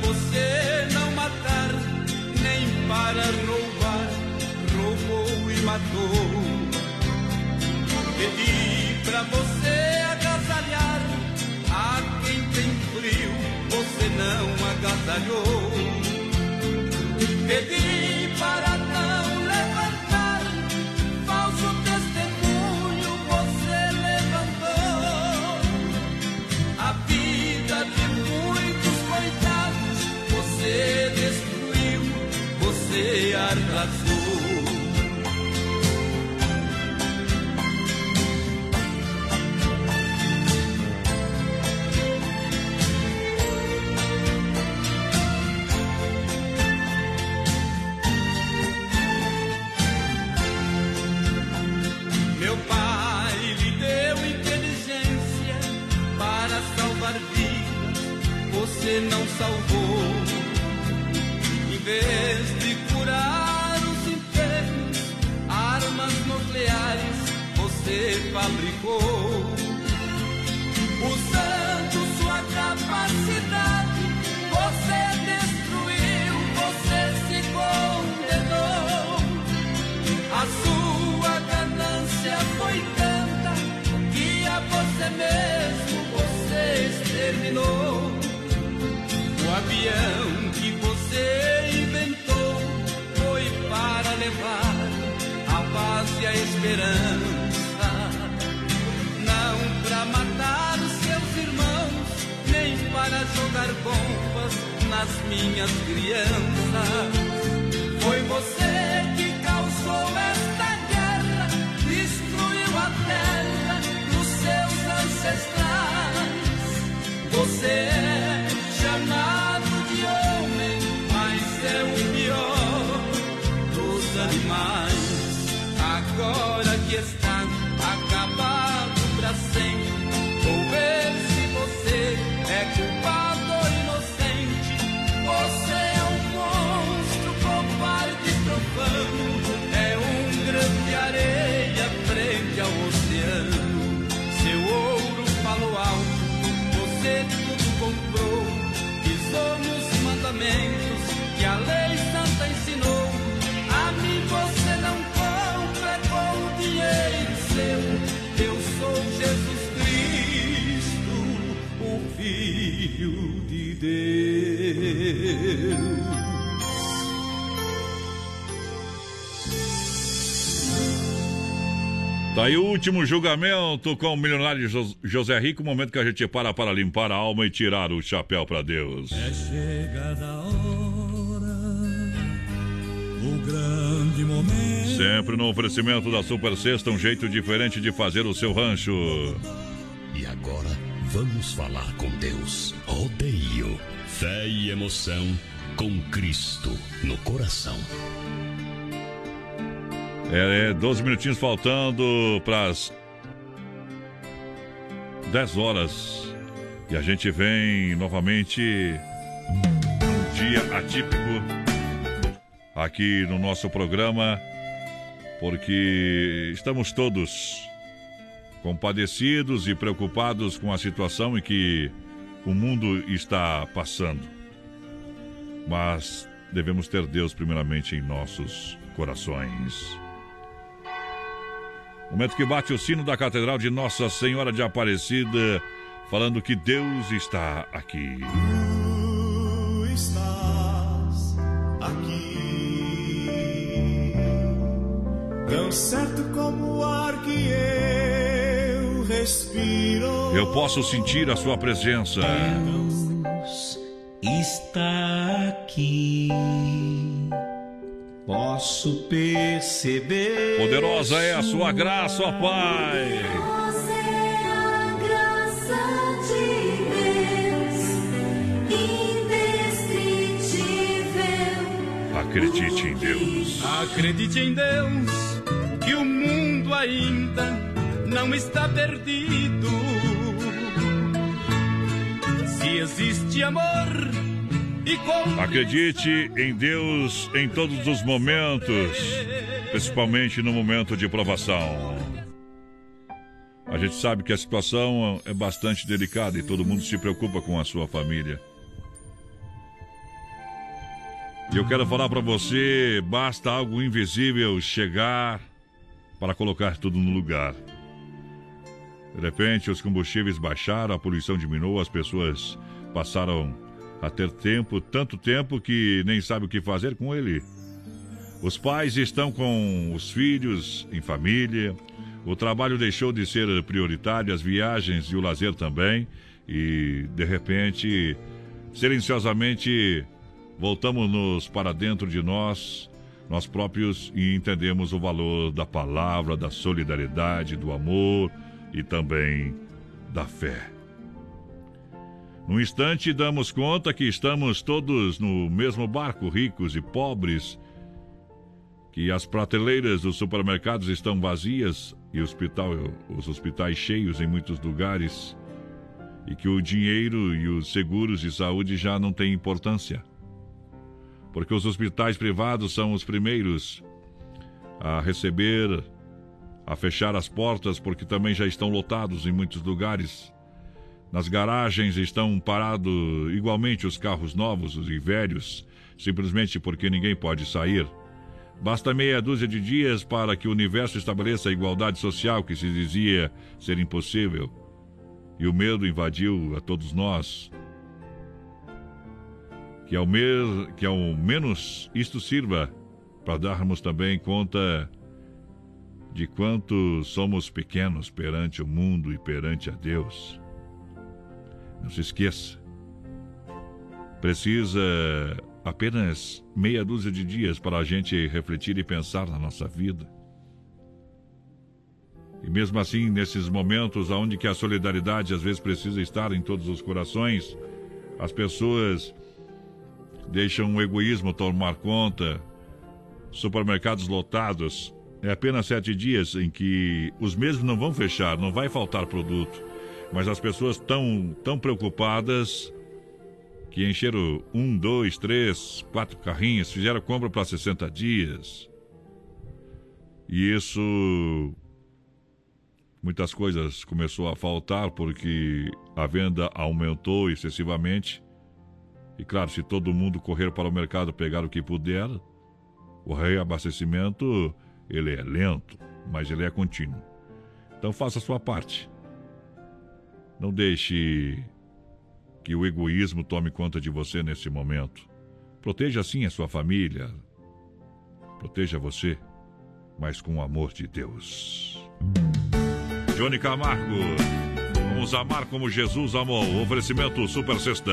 Você não matar, nem para roubar. Roubou e matou. Pedi pra você você não agasalhou. Pedi para não levantar falso testemunho, você levantou. A vida de muitos coitados, você destruiu, você dar você não salvou. Em vez de curar os enfermos, armas nucleares você fabricou. Usando sua capacidade, você destruiu, você se condenou. A sua ganância foi tanta que a você mesmo você exterminou. Avião que você inventou foi para levar a paz e a esperança. Não para matar os seus irmãos, nem para jogar bombas nas minhas crianças. Foi você que causou esta guerra, destruiu a terra dos seus ancestrais. Você é Tá aí o último julgamento com o milionário Jos- José Rico, o momento que a gente para para limpar a alma e tirar o chapéu para Deus. É chegada a hora, o grande momento. Sempre no oferecimento da Super Sexta, um jeito diferente de fazer o seu rancho. E agora vamos falar com Deus. Rodeio, fé e emoção com Cristo no coração. É, é 12 minutinhos faltando para as 10 horas. E a gente vem novamente um dia atípico aqui no nosso programa, porque estamos todos compadecidos e preocupados com a situação em que o mundo está passando. Mas devemos ter Deus primeiramente em nossos corações. Momento que bate o sino da Catedral de Nossa Senhora de Aparecida, falando que Deus está aqui. Tu estás aqui, tão certo como o ar que eu respiro. Eu posso sentir a sua presença. Deus está aqui. Posso perceber. Poderosa é a sua graça, ó Pai. Acredite em Deus. Acredite em Deus, que o mundo ainda não está perdido. Se existe amor Acredite em Deus em todos os momentos, principalmente no momento de provação. A gente sabe que a situação é bastante delicada e todo mundo se preocupa com a sua família. E eu quero falar para você, basta algo invisível chegar para colocar tudo no lugar. De repente, os combustíveis baixaram, a poluição diminuiu, as pessoas passaram a ter tempo, tanto tempo que nem sabe o que fazer com ele. Os pais estão com os filhos em família, o trabalho deixou de ser prioritário, as viagens e o lazer também, e de repente, silenciosamente, voltamos-nos para dentro de nós, nós próprios e entendemos o valor da palavra, da solidariedade, do amor e também da fé. Num instante, damos conta que estamos todos no mesmo barco, ricos e pobres, que as prateleiras dos supermercados estão vazias e hospital, os hospitais cheios em muitos lugares, e que o dinheiro e os seguros de saúde já não têm importância. Porque os hospitais privados são os primeiros a receber, a fechar as portas, porque também já estão lotados em muitos lugares. Nas garagens estão parados igualmente os carros novos e velhos, simplesmente porque ninguém pode sair. Basta meia dúzia de dias para que o universo estabeleça a igualdade social que se dizia ser impossível. E o medo invadiu a todos nós. Que ao, me... que ao menos isto sirva para darmos também conta de quanto somos pequenos perante o mundo e perante a Deus. Não se esqueça. Precisa apenas meia dúzia de dias para a gente refletir e pensar na nossa vida. E mesmo assim, nesses momentos onde que a solidariedade às vezes precisa estar em todos os corações, as pessoas deixam o egoísmo tomar conta, supermercados lotados. É apenas sete dias em que os mesmos não vão fechar, não vai faltar produto. Mas as pessoas estão tão preocupadas que encheram um, dois, três, quatro carrinhos, fizeram compra para 60 dias. E isso. Muitas coisas começou a faltar porque a venda aumentou excessivamente. E claro, se todo mundo correr para o mercado pegar o que puder, o reabastecimento ele é lento, mas ele é contínuo. Então faça a sua parte. Não deixe que o egoísmo tome conta de você nesse momento. Proteja sim a sua família. Proteja você, mas com o amor de Deus. Johnny Camargo, vamos amar como Jesus amou. Oferecimento Super Sexta.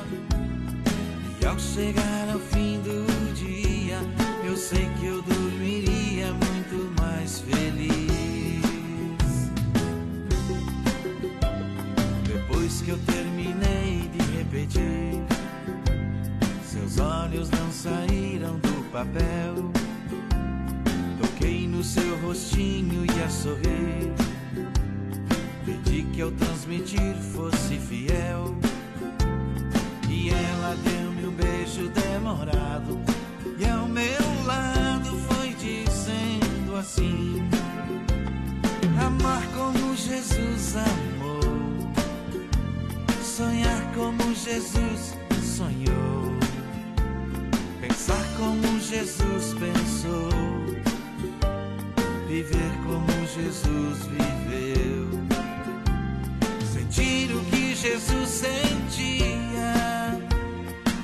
Ao chegar ao fim do dia, eu sei que eu dormiria muito mais feliz. Depois que eu terminei de repetir, seus olhos não saíram do papel. Toquei no seu rostinho e a sorrir. Pedi que ao transmitir fosse fiel. E ela um beijo demorado. E ao meu lado foi dizendo assim: Amar como Jesus amou. Sonhar como Jesus sonhou. Pensar como Jesus pensou. Viver como Jesus viveu. Sentir o que Jesus sentia.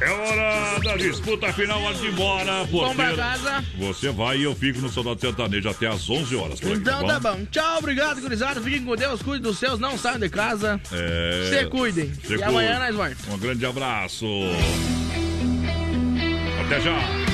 É hora da disputa final, hora de ir embora. Porteiro. casa. Você vai e eu fico no Soldado Sertanejo até às 11 horas. aqui, Então tá bom. Tchau, obrigado, gurizada. Fiquem com Deus, cuidem dos seus, não saiam de casa. É... Se cuidem. Se e amanhã nós voltamos. Um grande abraço. Até já.